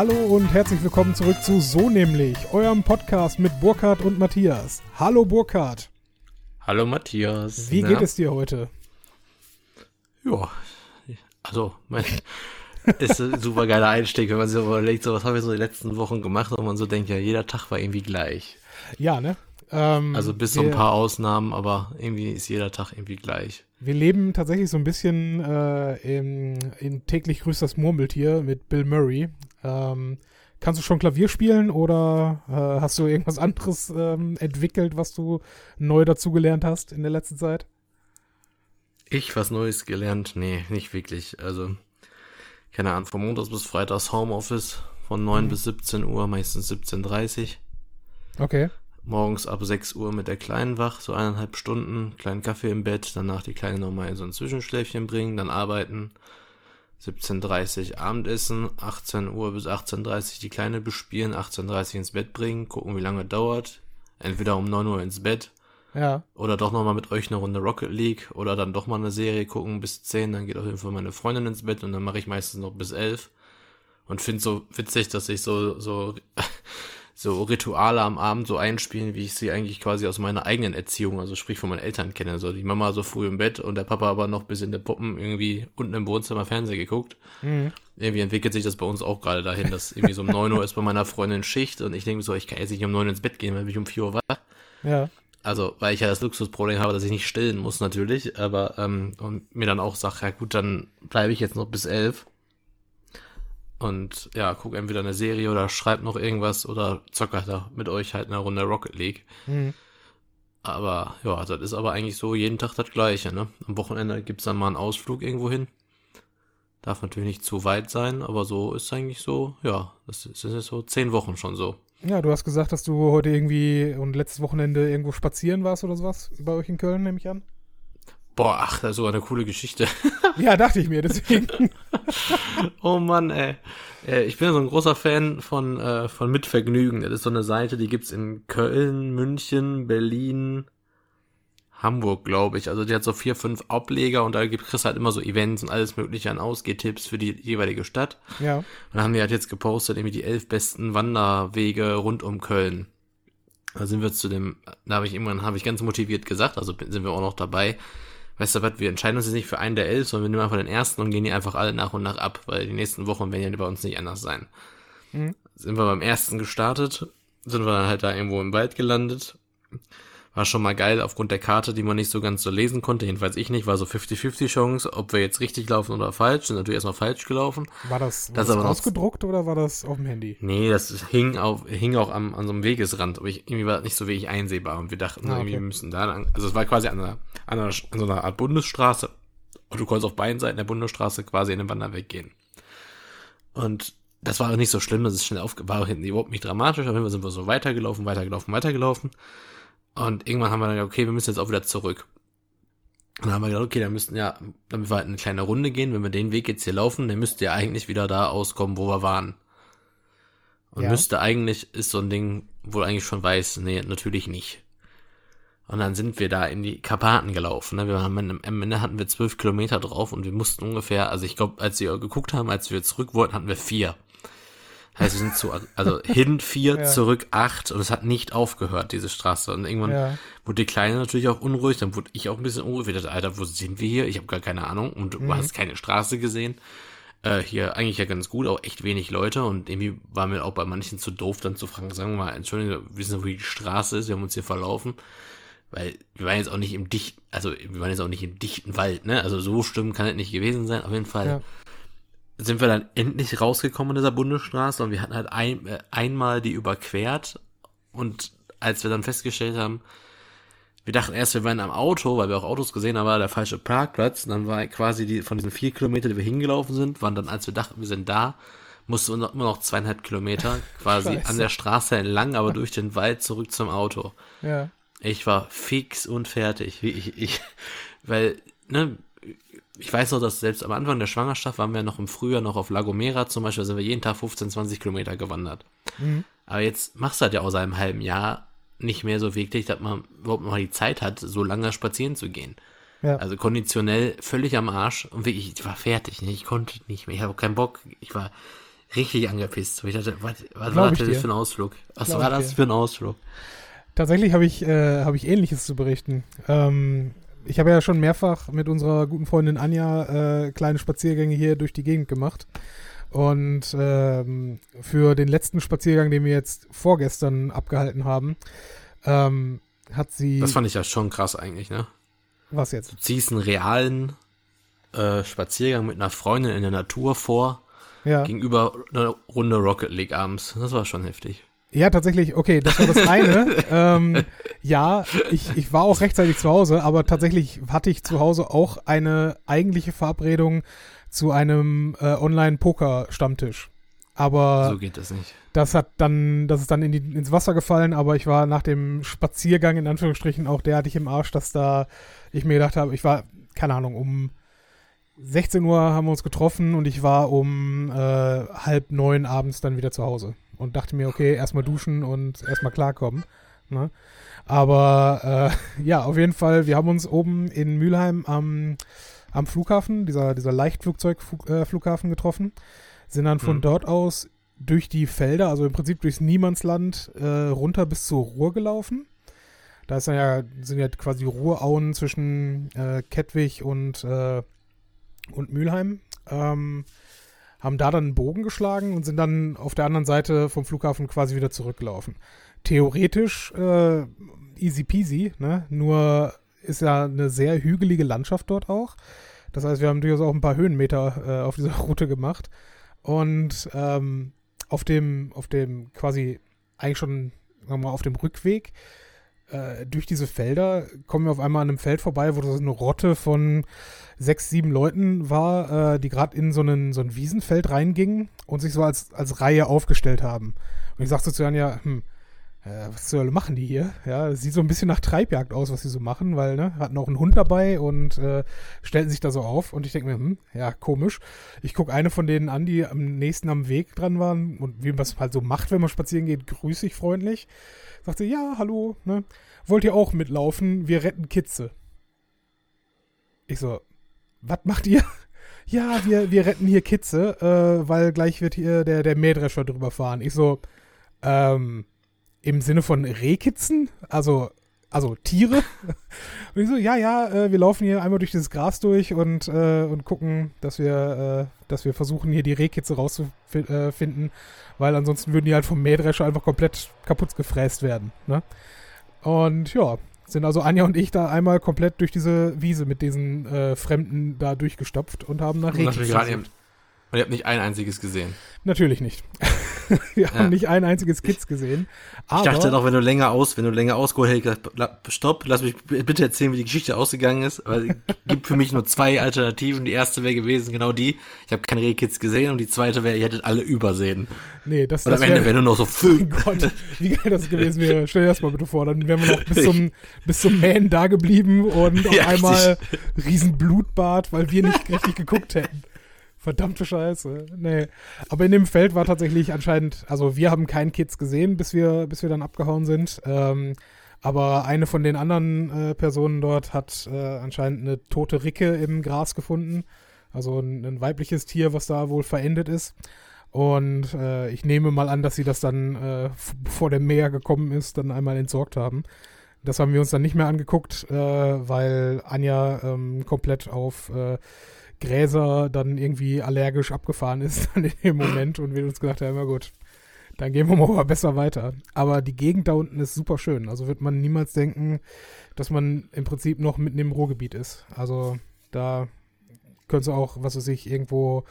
Hallo und herzlich willkommen zurück zu So nämlich, eurem Podcast mit Burkhard und Matthias. Hallo Burkhard. Hallo Matthias. Wie Na? geht es dir heute? Ja, also, mein, ist ein super geiler Einstieg, wenn man sich überlegt, so was habe ich so die letzten Wochen gemacht und man so denkt, ja, jeder Tag war irgendwie gleich. Ja, ne? Ähm, also bis so ein paar Ausnahmen, aber irgendwie ist jeder Tag irgendwie gleich. Wir leben tatsächlich so ein bisschen äh, in, in täglich grüßt das Murmeltier mit Bill Murray. Ähm, kannst du schon Klavier spielen oder äh, hast du irgendwas anderes ähm, entwickelt, was du neu dazugelernt hast in der letzten Zeit? Ich was Neues gelernt? Nee, nicht wirklich. Also, keine Ahnung, von Montags bis Freitags Homeoffice von 9 mhm. bis 17 Uhr, meistens 17.30 Uhr. Okay morgens ab 6 Uhr mit der Kleinen wach, so eineinhalb Stunden, kleinen Kaffee im Bett, danach die Kleine nochmal in so ein Zwischenschläfchen bringen, dann arbeiten, 17.30 Uhr Abendessen, 18 Uhr bis 18.30 Uhr die Kleine bespielen, 18.30 Uhr ins Bett bringen, gucken wie lange dauert, entweder um 9 Uhr ins Bett, ja. Oder doch nochmal mit euch eine Runde Rocket League oder dann doch mal eine Serie gucken bis 10, dann geht auf jeden Fall meine Freundin ins Bett und dann mache ich meistens noch bis 11. Und finde so witzig, dass ich so, so so Rituale am Abend so einspielen, wie ich sie eigentlich quasi aus meiner eigenen Erziehung, also sprich von meinen Eltern kenne. So die Mama so früh im Bett und der Papa aber noch bis in der Puppen irgendwie unten im Wohnzimmer Fernsehen geguckt. Mhm. Irgendwie entwickelt sich das bei uns auch gerade dahin, dass irgendwie so um 9 Uhr ist bei meiner Freundin Schicht und ich denke so, ich kann jetzt nicht um 9 Uhr ins Bett gehen, weil ich um 4 Uhr wach. Ja. Also, weil ich ja das Luxusproblem habe, dass ich nicht stillen muss natürlich, aber ähm, und mir dann auch sage, ja gut, dann bleibe ich jetzt noch bis elf und ja, guck entweder eine Serie oder schreib noch irgendwas oder zocker da mit euch halt eine Runde Rocket League. Mhm. Aber ja, das ist aber eigentlich so jeden Tag das Gleiche, ne? Am Wochenende gibt's dann mal einen Ausflug irgendwo hin. Darf natürlich nicht zu weit sein, aber so ist eigentlich so, ja, das sind jetzt so zehn Wochen schon so. Ja, du hast gesagt, dass du heute irgendwie und letztes Wochenende irgendwo spazieren warst oder sowas bei euch in Köln, nehme ich an. Boah, ach, das ist sogar eine coole Geschichte. ja, dachte ich mir, deswegen. oh Mann, ey. Äh, ich bin ja so ein großer Fan von, äh, von Mitvergnügen. Das ist so eine Seite, die gibt's in Köln, München, Berlin, Hamburg, glaube ich. Also die hat so vier, fünf Ableger und da gibt Chris halt immer so Events und alles mögliche an Ausgehtipps für die jeweilige Stadt. Ja. Und dann haben die halt jetzt gepostet, irgendwie die elf besten Wanderwege rund um Köln. Da sind wir zu dem, da habe ich irgendwann, habe ich ganz motiviert gesagt, also sind wir auch noch dabei, weißt du was, wir entscheiden uns jetzt nicht für einen der elf, sondern wir nehmen einfach den ersten und gehen die einfach alle nach und nach ab, weil die nächsten Wochen werden ja bei uns nicht anders sein. Mhm. Sind wir beim ersten gestartet, sind wir dann halt da irgendwo im Wald gelandet war schon mal geil aufgrund der Karte, die man nicht so ganz so lesen konnte. Jedenfalls ich nicht. War so 50-50 Chance, ob wir jetzt richtig laufen oder falsch. Sind natürlich erstmal falsch gelaufen. War das, war das, das ausgedruckt oder war das auf dem Handy? Nee, das hing, auf, hing auch am, an so einem Wegesrand. Aber ich, irgendwie war das nicht so wirklich einsehbar. Und wir dachten, ah, okay. irgendwie wir müssen da lang. Also es war quasi an, einer, an, einer, an so einer Art Bundesstraße. Und du konntest auf beiden Seiten der Bundesstraße quasi in den Wanderweg gehen. Und das war auch nicht so schlimm, das ist schnell aufge... War auch hinten überhaupt nicht dramatisch. Auf jeden Fall sind wir so weitergelaufen, weitergelaufen, weitergelaufen. Und irgendwann haben wir dann gedacht, okay, wir müssen jetzt auch wieder zurück. Und dann haben wir gedacht, okay, dann müssten ja, damit wir halt eine kleine Runde gehen, wenn wir den Weg jetzt hier laufen, dann müsste ja eigentlich wieder da auskommen, wo wir waren. Und ja. müsste eigentlich, ist so ein Ding, wo eigentlich schon weiß, nee, natürlich nicht. Und dann sind wir da in die Karpaten gelaufen. Ne? Wir haben, am Ende hatten wir zwölf Kilometer drauf und wir mussten ungefähr, also ich glaube, als wir geguckt haben, als wir zurück wollten, hatten wir vier. Heißt, wir sind zu, also hin vier, ja. zurück acht und es hat nicht aufgehört, diese Straße. Und irgendwann ja. wurde die Kleine natürlich auch unruhig, dann wurde ich auch ein bisschen unruhig. Ich dachte, Alter, wo sind wir hier? Ich habe gar keine Ahnung und du mhm. hast keine Straße gesehen. Äh, hier eigentlich ja ganz gut, auch echt wenig Leute und irgendwie war mir auch bei manchen zu doof, dann zu fragen, sagen wir mal, Entschuldigung, wir wissen, wo die Straße ist, wir haben uns hier verlaufen. Weil wir waren jetzt auch nicht im dichten, also wir waren jetzt auch nicht im dichten Wald, ne? Also so schlimm kann es nicht gewesen sein, auf jeden Fall. Ja sind wir dann endlich rausgekommen in dieser Bundesstraße und wir hatten halt ein, äh, einmal die überquert und als wir dann festgestellt haben, wir dachten erst, wir wären am Auto, weil wir auch Autos gesehen haben, war der falsche Parkplatz. Und dann war quasi die, von diesen vier Kilometern, die wir hingelaufen sind, waren dann, als wir dachten, wir sind da, mussten wir immer noch zweieinhalb Kilometer quasi Scheiße. an der Straße entlang, aber durch den Wald zurück zum Auto. Ja. Ich war fix und fertig. Ich, ich, weil, ne, ich weiß noch, dass selbst am Anfang der Schwangerschaft waren wir noch im Frühjahr noch auf Lagomera zum Beispiel, sind wir jeden Tag 15, 20 Kilometer gewandert. Mhm. Aber jetzt machst du halt ja seit einem halben Jahr nicht mehr so wirklich, dass man überhaupt noch die Zeit hat, so lange spazieren zu gehen. Ja. Also konditionell völlig am Arsch und wirklich, ich war fertig, ne? ich konnte nicht mehr, ich habe keinen Bock, ich war richtig angepisst. Ich dachte, was, was war das für ein Ausflug? Was Glaub war das dir. für ein Ausflug? Tatsächlich habe ich, äh, hab ich Ähnliches zu berichten. Ähm, ich habe ja schon mehrfach mit unserer guten Freundin Anja äh, kleine Spaziergänge hier durch die Gegend gemacht. Und ähm, für den letzten Spaziergang, den wir jetzt vorgestern abgehalten haben, ähm, hat sie. Das fand ich ja schon krass eigentlich, ne? Was jetzt? Du ziehst einen realen äh, Spaziergang mit einer Freundin in der Natur vor, ja. gegenüber einer Runde Rocket League abends. Das war schon heftig. Ja, tatsächlich, okay, das war das eine. ähm, ja, ich, ich war auch rechtzeitig zu Hause, aber tatsächlich hatte ich zu Hause auch eine eigentliche Verabredung zu einem äh, Online-Poker-Stammtisch. Aber so geht das nicht. Das hat dann, das ist dann in die, ins Wasser gefallen, aber ich war nach dem Spaziergang in Anführungsstrichen auch derartig im Arsch, dass da ich mir gedacht habe, ich war, keine Ahnung, um 16 Uhr haben wir uns getroffen und ich war um äh, halb neun abends dann wieder zu Hause und dachte mir, okay, erstmal duschen und erstmal klarkommen. Ne? Aber äh, ja, auf jeden Fall, wir haben uns oben in Mülheim am, am Flughafen, dieser, dieser Leichtflugzeugflughafen äh, getroffen, sind dann von mhm. dort aus durch die Felder, also im Prinzip durchs Niemandsland, äh, runter bis zur Ruhr gelaufen. Da ist ja, sind ja quasi Ruhrauen zwischen äh, Kettwig und, äh, und Mülheim. Ähm, haben da dann einen Bogen geschlagen und sind dann auf der anderen Seite vom Flughafen quasi wieder zurückgelaufen. Theoretisch äh, easy peasy, ne? Nur ist ja eine sehr hügelige Landschaft dort auch. Das heißt, wir haben durchaus auch ein paar Höhenmeter äh, auf dieser Route gemacht. Und ähm, auf dem, auf dem quasi eigentlich schon, sagen wir mal, auf dem Rückweg äh, durch diese Felder kommen wir auf einmal an einem Feld vorbei, wo so eine Rotte von sechs, sieben Leuten war, äh, die gerade in so, einen, so ein Wiesenfeld reingingen und sich so als, als Reihe aufgestellt haben. Und ich sagte zu Anja, hm, äh, was zur Hölle machen die hier? Ja, sieht so ein bisschen nach Treibjagd aus, was sie so machen, weil, ne, hatten auch einen Hund dabei und äh, stellten sich da so auf und ich denke mir, hm, ja, komisch. Ich gucke eine von denen an, die am nächsten am Weg dran waren und wie man es halt so macht, wenn man spazieren geht, grüße ich freundlich. Sagte, ja, hallo, ne, wollt ihr auch mitlaufen? Wir retten Kitze. Ich so, was macht ihr? ja, wir, wir retten hier Kitze, äh, weil gleich wird hier der, der Mähdrescher drüber fahren. Ich so, ähm, im Sinne von Rehkitzen, also, also Tiere. Und ich so, ja, ja, äh, wir laufen hier einmal durch dieses Gras durch und, äh, und gucken, dass wir, äh, dass wir versuchen, hier die Rehkitze rauszufinden, weil ansonsten würden die halt vom Mähdrescher einfach komplett kaputt gefräst werden. Ne? Und ja, sind also Anja und ich da einmal komplett durch diese Wiese mit diesen äh, Fremden da durchgestopft und haben nach Rehkitze. Und ihr habt nicht ein einziges gesehen. Natürlich nicht. Wir ja. haben nicht ein einziges Kids gesehen. ich dachte doch, wenn du länger aus, wenn du länger ausgeholt hättest, stopp, lass mich bitte erzählen, wie die Geschichte ausgegangen ist. Weil es gibt für mich nur zwei Alternativen. Die erste wäre gewesen, genau die. Ich habe keine Rehkids gesehen und die zweite wäre, ihr hättet alle übersehen. Nee, das, und am Ende wäre nur noch so fünf. Oh Gott, wie geil das gewesen wäre. Stell dir das mal bitte vor, dann wären wir noch bis zum, bis zum Mähen da geblieben und auf ja, einmal riesen Blutbad, weil wir nicht richtig geguckt hätten. Verdammte Scheiße. Nee. Aber in dem Feld war tatsächlich anscheinend, also wir haben keinen Kids gesehen, bis wir, bis wir dann abgehauen sind. Ähm, aber eine von den anderen äh, Personen dort hat äh, anscheinend eine tote Ricke im Gras gefunden. Also ein, ein weibliches Tier, was da wohl verendet ist. Und äh, ich nehme mal an, dass sie das dann, äh, bevor der Meer gekommen ist, dann einmal entsorgt haben. Das haben wir uns dann nicht mehr angeguckt, äh, weil Anja ähm, komplett auf äh, Gräser dann irgendwie allergisch abgefahren ist dann in dem Moment und wir uns gedacht haben, ja gut, dann gehen wir mal besser weiter. Aber die Gegend da unten ist super schön. Also wird man niemals denken, dass man im Prinzip noch mitten im Ruhrgebiet ist. Also da könnte es auch, was weiß ich, irgendwo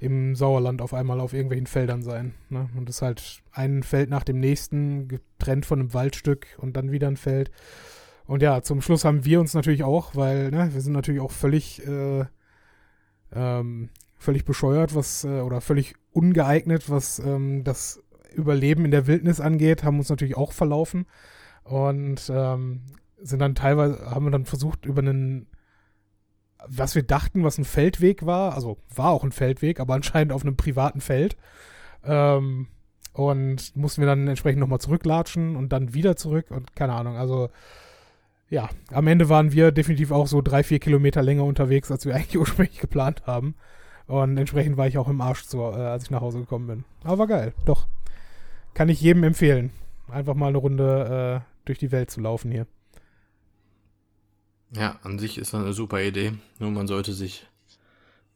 im Sauerland auf einmal auf irgendwelchen Feldern sein. Ne? Und es ist halt ein Feld nach dem nächsten, getrennt von einem Waldstück und dann wieder ein Feld. Und ja, zum Schluss haben wir uns natürlich auch, weil ne, wir sind natürlich auch völlig äh, ähm, völlig bescheuert, was äh, oder völlig ungeeignet, was ähm, das Überleben in der Wildnis angeht, haben uns natürlich auch verlaufen und ähm, sind dann teilweise, haben wir dann versucht, über einen, was wir dachten, was ein Feldweg war, also war auch ein Feldweg, aber anscheinend auf einem privaten Feld. Ähm, und mussten wir dann entsprechend nochmal zurücklatschen und dann wieder zurück und keine Ahnung, also ja, am Ende waren wir definitiv auch so drei, vier Kilometer länger unterwegs, als wir eigentlich ursprünglich geplant haben. Und entsprechend war ich auch im Arsch, zu, äh, als ich nach Hause gekommen bin. Aber war geil, doch. Kann ich jedem empfehlen. Einfach mal eine Runde äh, durch die Welt zu laufen hier. Ja, an sich ist das eine super Idee. Nur man sollte sich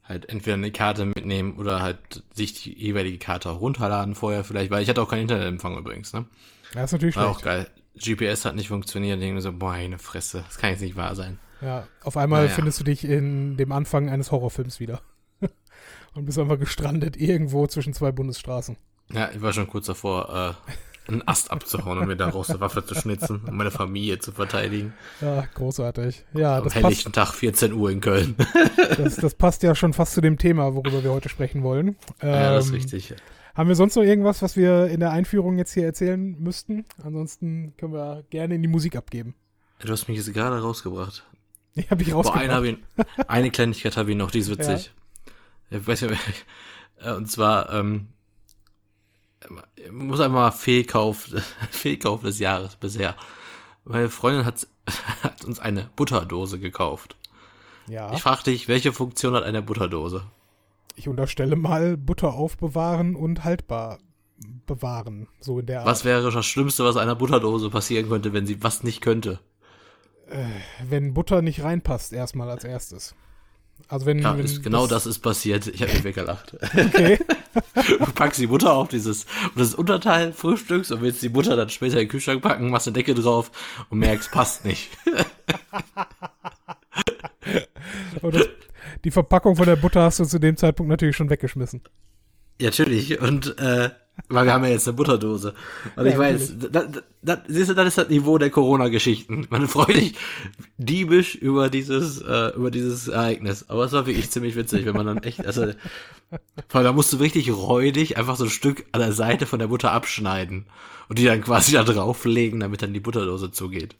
halt entweder eine Karte mitnehmen oder halt sich die jeweilige Karte auch runterladen vorher vielleicht, weil ich hatte auch keinen Internetempfang übrigens, ne? Das ist natürlich War schlecht. auch geil. GPS hat nicht funktioniert, ich denke mir so, boah, eine Fresse, das kann jetzt nicht wahr sein. Ja, auf einmal Naja. findest du dich in dem Anfang eines Horrorfilms wieder. Und bist einfach gestrandet irgendwo zwischen zwei Bundesstraßen. Ja, ich war schon kurz davor, äh, einen Ast abzuhauen und mir daraus eine Waffe zu schnitzen, um meine Familie zu verteidigen. Ja, großartig. Ja, Am das passt, helllichten Tag, 14 Uhr in Köln. das, das passt ja schon fast zu dem Thema, worüber wir heute sprechen wollen. ja, das ist Ähm, richtig. Haben wir sonst noch irgendwas, was wir in der Einführung jetzt hier erzählen müssten? Ansonsten können wir gerne in die Musik abgeben. Du hast mich jetzt gerade rausgebracht. Die habe ich Boah, eine, rausgebracht. hab ich, eine Kleinigkeit habe ich noch, die ist witzig. Ich weiß nicht, äh, und zwar, ähm, ich muss einfach mal Fehlkauf, Fehlkauf des Jahres bisher. Meine Freundin hat, hat uns eine Butterdose gekauft. Ja, Ich frage dich, welche Funktion hat eine Butterdose? Ich unterstelle mal Butter aufbewahren und haltbar bewahren. So in der Art. Was wäre das Schlimmste, was einer Butterdose passieren könnte, wenn sie was nicht könnte? Wenn Butter nicht reinpasst, erstmal als erstes. Also wenn, Ja, wenn ist, genau das ist passiert. Ich habe mich weggelacht. Okay. Du packst die Butter auf dieses, auf das Unterteil frühstücks und willst die Butter dann später in den Kühlschrank packen, machst eine Decke drauf und merkst, passt nicht. Und das, die Verpackung von der Butter hast du zu dem Zeitpunkt natürlich schon weggeschmissen. Ja, natürlich. Und, äh, weil wir haben ja jetzt eine Butterdose. Und Ja, ich weiß, da, da, siehst du, das ist das Niveau der Corona-Geschichten. Man freut sich diebisch über dieses, äh, über dieses Ereignis. Aber es war wirklich ziemlich witzig, wenn man dann echt, also, vor allem, da musst du richtig räudig einfach so ein Stück an der Seite von der Butter abschneiden und die dann quasi da drauflegen, damit dann die Butterdose zugeht.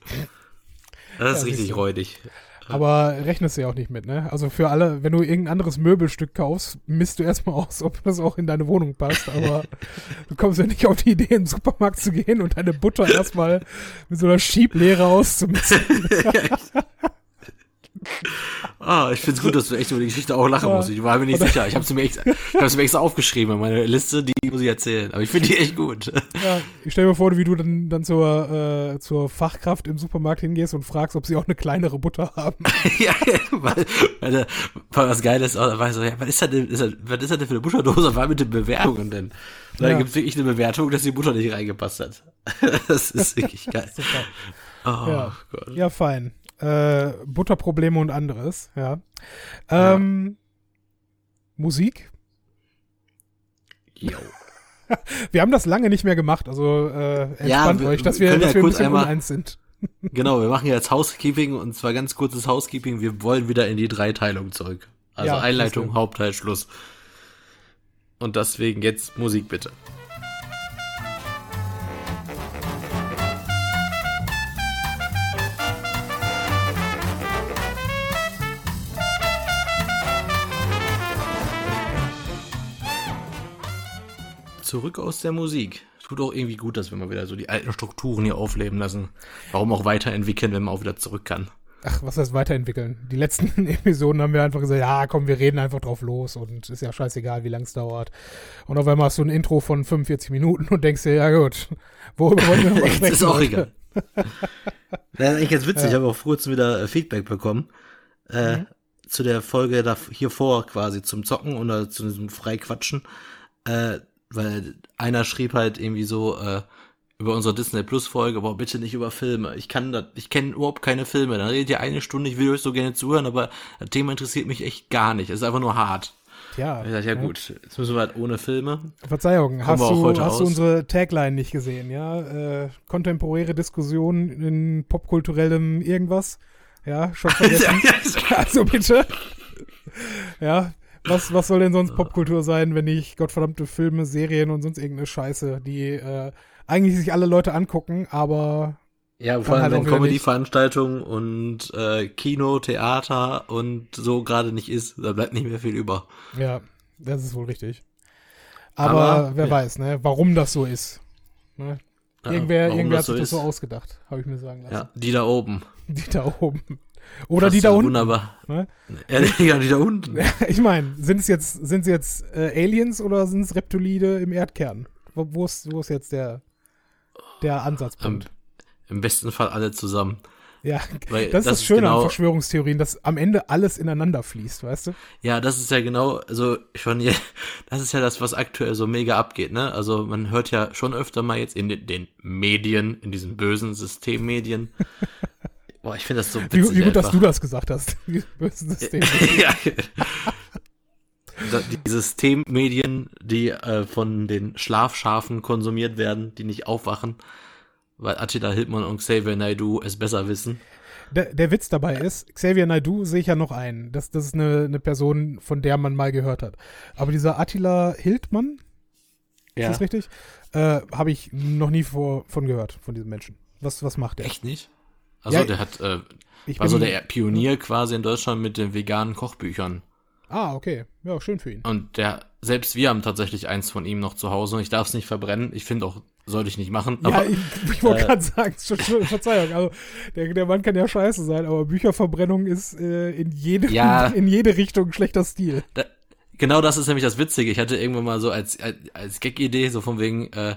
Das ist Ja, richtig räudig. Aber rechnest du ja auch nicht mit, ne? Also für alle, wenn du irgendein anderes Möbelstück kaufst, misst du erstmal aus, ob das auch in deine Wohnung passt. Aber du kommst ja nicht auf die Idee, in den Supermarkt zu gehen und deine Butter erstmal mit so einer Schieblehre auszumessen. Ah, ich find's gut, dass du echt über die Geschichte auch lachen Ja. musst. Ich war mir nicht Oder- sicher. Ich habe mir ich sie mir extra aufgeschrieben in meine Liste, die muss ich erzählen. Aber ich finde die echt gut. Ja, ich stell mir vor, wie du dann, dann zur, äh, zur Fachkraft im Supermarkt hingehst und fragst, ob sie auch eine kleinere Butter haben. ja, weil, weil, der- weil was geil ist, da war ich so, ja, was ist das denn, ist das, was ist das denn für eine Butterdose? Was war mit den Bewertungen denn? Und dann Ja. gibt's wirklich eine Bewertung, dass die Butter nicht reingepasst hat. das ist wirklich geil. Super. Oh Ja. Gott. Ja, fein. Äh, Butterprobleme und anderes, ja. Ähm, Musik? Jo. Wir haben das lange nicht mehr gemacht, also äh, entspannt Ja, wir- euch, dass wir dass ja wir ein kurz bisschen einmal- uneins sind. Genau, wir machen jetzt Housekeeping und zwar ganz kurzes Housekeeping. Wir wollen wieder in die Dreiteilung zurück. Also Ja, Einleitung. Hauptteil, Schluss. Und deswegen jetzt Musik bitte. Zurück aus der Musik. Tut auch irgendwie gut, dass wir mal wieder so die alten Strukturen hier aufleben lassen. Warum auch weiterentwickeln, wenn man auch wieder zurück kann. Ach, was heißt weiterentwickeln? Die letzten Episoden haben wir einfach gesagt, ja, komm, wir reden einfach drauf los und ist ja scheißegal, wie lang es dauert. Und auf einmal hast du ein Intro von 45 Minuten und denkst dir, ja gut, worüber wollen wir noch Jetzt sprechen? ist auch heute? egal. Das ist eigentlich ganz witzig, ich habe auch vor kurzem wieder äh, Feedback bekommen. Äh, Mhm. Zu der Folge da hier vor quasi zum Zocken oder zu diesem Freiquatschen. Äh, weil einer schrieb halt irgendwie so äh, über unsere Disney Plus Folge, aber bitte nicht über Filme. Ich kann das, ich kenne überhaupt keine Filme. Dann redet ihr eine Stunde, ich will euch so gerne zuhören, aber das Thema interessiert mich echt gar nicht. Es ist einfach nur hart. Ja, Ich dachte, ja gut, jetzt müssen wir halt ohne Filme. Verzeihung, hast du, hast du unsere Tagline nicht gesehen, ja? Äh, kontemporäre Diskussion in popkulturellem irgendwas? Ja, schon vergessen. also bitte. Ja, was, was soll denn sonst Popkultur sein, wenn nicht gottverdammte Filme, Serien und sonst irgendeine Scheiße, die äh, eigentlich sich alle Leute angucken, aber Ja, vor allem halt wenn Comedy-Veranstaltungen und äh, Kino, Theater und so gerade nicht ist, da bleibt nicht mehr viel über. ja, das ist wohl richtig. Aber, Aber, wer ja. weiß, ne, warum das so ist. Ne? Ja, Irgendwer, irgendwer das hat sich das ist. so ausgedacht, habe ich mir sagen lassen. Ja, die da oben. Die da oben. Oder Fast die da unten. Wunderbar. Ne? Ja, die da unten. Ich meine, sind es jetzt, sind es jetzt äh, Aliens oder sind es Reptilide im Erdkern? Wo, wo, ist, wo ist jetzt der, der Ansatzpunkt? Am, Im besten Fall alle zusammen. ja, Weil das ist das, Schöne genau, an Verschwörungstheorien, dass am Ende alles ineinander fließt, weißt du? Ja, das ist ja genau, also schon das ist ja das, was aktuell so mega abgeht, ne? Also man hört ja schon öfter mal jetzt in den, den Medien, in diesen bösen Systemmedien. Boah, ich finde das so witzig. Wie, wie gut, dass du das gesagt hast. Die bösen Systeme. ja. Da- Die Systemmedien, die äh, von den Schlafschafen konsumiert werden, die nicht aufwachen, weil Attila Hildmann und Xavier Naidoo es besser wissen. Der, der Witz dabei ist, Xavier Naidoo sehe ich ja noch ein. Das, das ist eine, eine Person, von der man mal gehört hat. Aber dieser Attila Hildmann, ist das richtig? Äh, Habe ich noch nie vor, von gehört, von diesem Menschen. Was, was macht der? Echt nicht? Also Ja, der hat, äh, war so der Pionier quasi in Deutschland mit den veganen Kochbüchern. Ah, okay. Ja, schön für ihn. Und der, selbst wir haben tatsächlich eins von ihm noch zu Hause und ich darf es nicht verbrennen. Ich finde auch, sollte ich nicht machen. Ja, Aber ich, ich wollte äh, gerade sagen, Verzeihung, also der, der Mann kann ja scheiße sein, aber Bücherverbrennung ist äh, in, jede, Ja. in jede Richtung schlechter Stil. da, genau das ist nämlich das Witzige. Ich hatte irgendwann mal so als, als, als Gag-Idee, so von wegen, äh,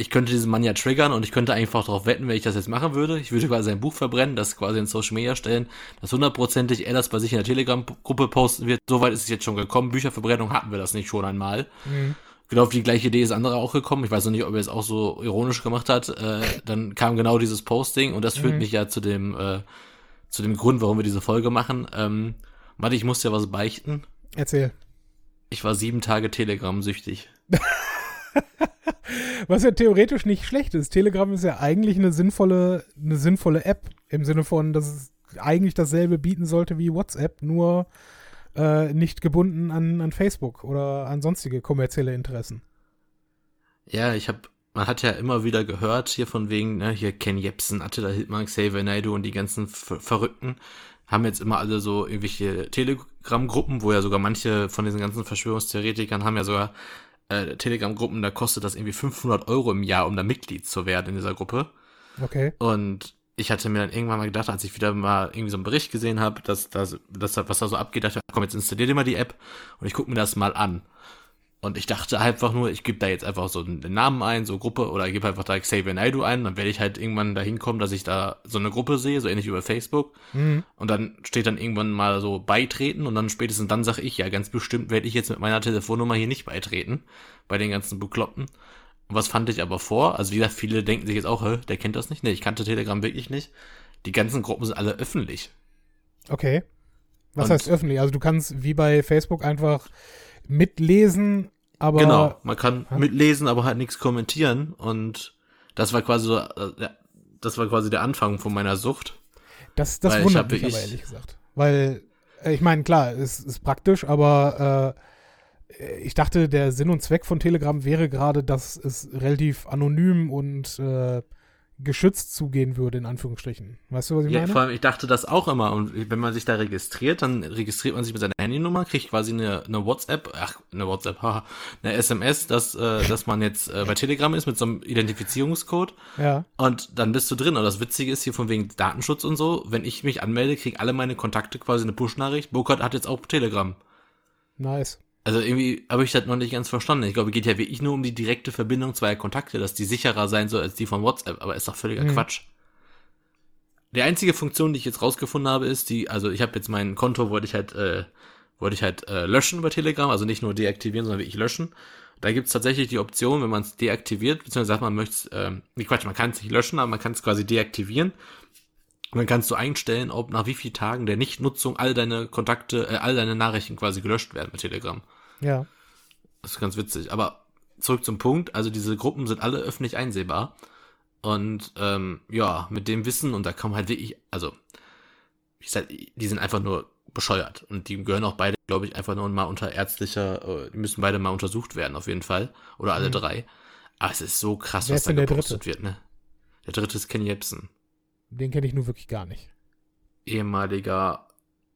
ich könnte diesen Mann ja triggern und ich könnte einfach darauf wetten, wenn ich das jetzt machen würde. Ich würde quasi sein Buch verbrennen, das quasi in Social Media stellen, dass hundertprozentig er das bei sich in der Telegram-Gruppe posten wird. Soweit ist es jetzt schon gekommen. Bücherverbrennung hatten wir das nicht schon einmal. Mhm. Genau auf die gleiche Idee ist andere auch gekommen. Ich weiß noch nicht, ob er es auch so ironisch gemacht hat. Äh, dann kam genau dieses Posting und das führt Mhm. mich ja zu dem, äh, zu dem Grund, warum wir diese Folge machen. Ähm, Matti, ich muss dir was beichten. Erzähl. Ich war sieben Tage Telegram-süchtig. Was ja theoretisch nicht schlecht ist. Telegram ist ja eigentlich eine sinnvolle, eine sinnvolle App im Sinne von, dass es eigentlich dasselbe bieten sollte wie WhatsApp, nur äh, nicht gebunden an, an Facebook oder an sonstige kommerzielle Interessen. Ja, ich habe, man hat ja immer wieder gehört hier von wegen, ne, hier Ken Jebsen, Attila Hildmann, Xavier Naidoo und die ganzen Ver Verrückten haben jetzt immer alle so irgendwelche Telegram-Gruppen, wo ja sogar manche von diesen ganzen Verschwörungstheoretikern haben ja sogar äh, Telegram-Gruppen, da kostet das irgendwie 500 Euro im Jahr, um da Mitglied zu werden in dieser Gruppe. Okay. Und ich hatte mir dann irgendwann mal gedacht, als ich wieder mal irgendwie so einen Bericht gesehen habe, dass, dass, dass da- was da so abgeht, dachte ich, komm, jetzt installier dir mal die App und ich gucke mir das mal an. Und ich dachte einfach nur, ich gebe da jetzt einfach so den Namen ein, so Gruppe, oder ich gebe einfach da Xavier Naidoo ein, dann werde ich halt irgendwann dahin kommen, dass ich da so eine Gruppe sehe, so ähnlich wie bei Facebook. Mhm. Und dann steht dann irgendwann mal so beitreten und dann spätestens dann sage ich, ja, ganz bestimmt werde ich jetzt mit meiner Telefonnummer hier nicht beitreten, bei den ganzen Bekloppten. Und was fand ich aber vor? Also wie gesagt, viele denken sich jetzt auch, hä, der kennt das nicht. Nee, ich kannte Telegram wirklich nicht. Die ganzen Gruppen sind alle öffentlich. Okay. Was Und- heißt öffentlich? Also du kannst wie bei Facebook einfach mitlesen, aber genau, man kann Ja. mitlesen, aber halt nichts kommentieren. Und das war quasi so, äh, ja, das war quasi der Anfang von meiner Sucht. das, das ich wundert hab mich aber wirklich- ehrlich gesagt. Weil, äh, ich meine, klar, es ist praktisch, aber äh, ich dachte, der Sinn und Zweck von Telegram wäre gerade, dass es relativ anonym und äh, geschützt zugehen würde, in Anführungsstrichen. Weißt du, was ich Ja, meine? vor allem, ich dachte das auch immer. Und wenn man sich da registriert, dann registriert man sich mit seiner Handynummer, kriegt quasi eine, eine WhatsApp, ach, eine WhatsApp, haha, eine SMS, dass, äh, dass man jetzt äh, bei Telegram ist mit so einem Identifizierungscode. Ja. Und dann bist du drin. Und das Witzige ist hier von wegen Datenschutz und so, wenn ich mich anmelde, kriegen alle meine Kontakte quasi eine Push-Nachricht. Burkhardt hat jetzt auch Telegram. Nice. Also irgendwie habe ich das noch nicht ganz verstanden. Ich glaube, es geht ja wirklich nur um die direkte Verbindung zweier Kontakte, dass die sicherer sein soll als die von WhatsApp, aber ist doch völliger Mhm. Quatsch. Die einzige Funktion, die ich jetzt rausgefunden habe, ist die, also ich habe jetzt mein Konto, wollte ich halt, äh, wollte ich halt äh, löschen über Telegram, also nicht nur deaktivieren, sondern wirklich löschen. Da gibt's tatsächlich die Option, wenn man es deaktiviert, beziehungsweise sagt man möchte es, ähm, Quatsch, man kann es nicht löschen, aber man kann es quasi deaktivieren. Und dann kannst du einstellen, ob nach wie vielen Tagen der Nichtnutzung all deine Kontakte, äh, all deine Nachrichten quasi gelöscht werden mit Telegram. Ja. Das ist ganz witzig. Aber zurück zum Punkt. Also diese Gruppen sind alle öffentlich einsehbar. Und ähm, ja, mit dem Wissen, und da man halt wirklich, also, wie gesagt, die sind einfach nur bescheuert. Und die gehören auch beide, glaube ich, einfach nur mal unter ärztlicher, äh, die müssen beide mal untersucht werden, auf jeden Fall. Oder alle Mhm. drei. Aber es ist so krass, Wer was da gepostet wird, ne? Der dritte ist Ken Jebsen. Den kenne ich nur wirklich gar nicht. ehemaliger,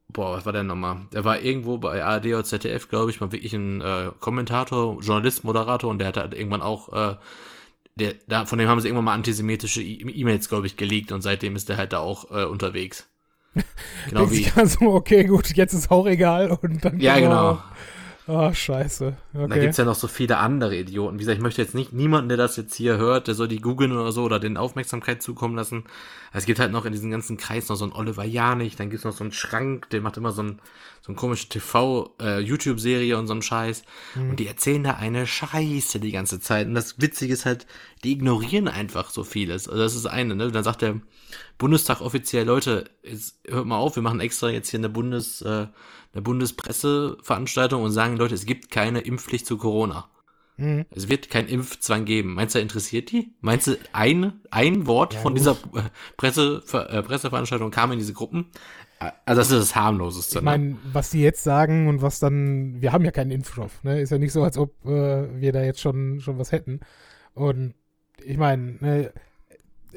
boah, was war der nochmal? Der war irgendwo bei ARD oder ZDF, glaube ich, mal wirklich ein äh, Kommentator, Journalist, Moderator und der hat halt irgendwann auch, äh, der, da, von dem haben sie irgendwann mal antisemitische E- E-Mails, glaube ich, geleakt und seitdem ist der halt da auch äh, unterwegs. Genau wie. Also, okay, gut, jetzt ist auch egal. Und dann ja, genau. Oh, scheiße. Okay. Da gibt's ja noch so viele andere Idioten. Wie gesagt, ich möchte jetzt nicht niemanden, der das jetzt hier hört, der soll die googeln oder so oder den Aufmerksamkeit zukommen lassen. Es gibt halt noch in diesem ganzen Kreis noch so einen Oliver Janich, dann gibt's noch so einen Schrank, der macht immer so ein so ein komische TV, äh, und so ein Scheiß. Mhm. Und die erzählen da eine Scheiße die ganze Zeit. Und das Witzige ist halt, die ignorieren einfach so vieles. Also das ist eine, ne? Dann sagt der Bundestag offiziell, Leute, jetzt hört mal auf, wir machen extra jetzt hier eine Bundes, äh, eine Bundespresseveranstaltung und sagen, Leute, es gibt keine Impfpflicht zu Corona. Mhm. Es wird kein Impfzwang geben. Meinst du, interessiert die? Meinst du, ein, ein Wort ja, von gut. dieser äh, Presse, äh, Presseveranstaltung kam in diese Gruppen? Also das ist das harmloseste. Ich meine, ne? was die jetzt sagen und was dann, wir haben ja keinen Impfstoff, ne? Ist ja nicht so, als ob äh, wir da jetzt schon, schon was hätten. Und ich meine, ne,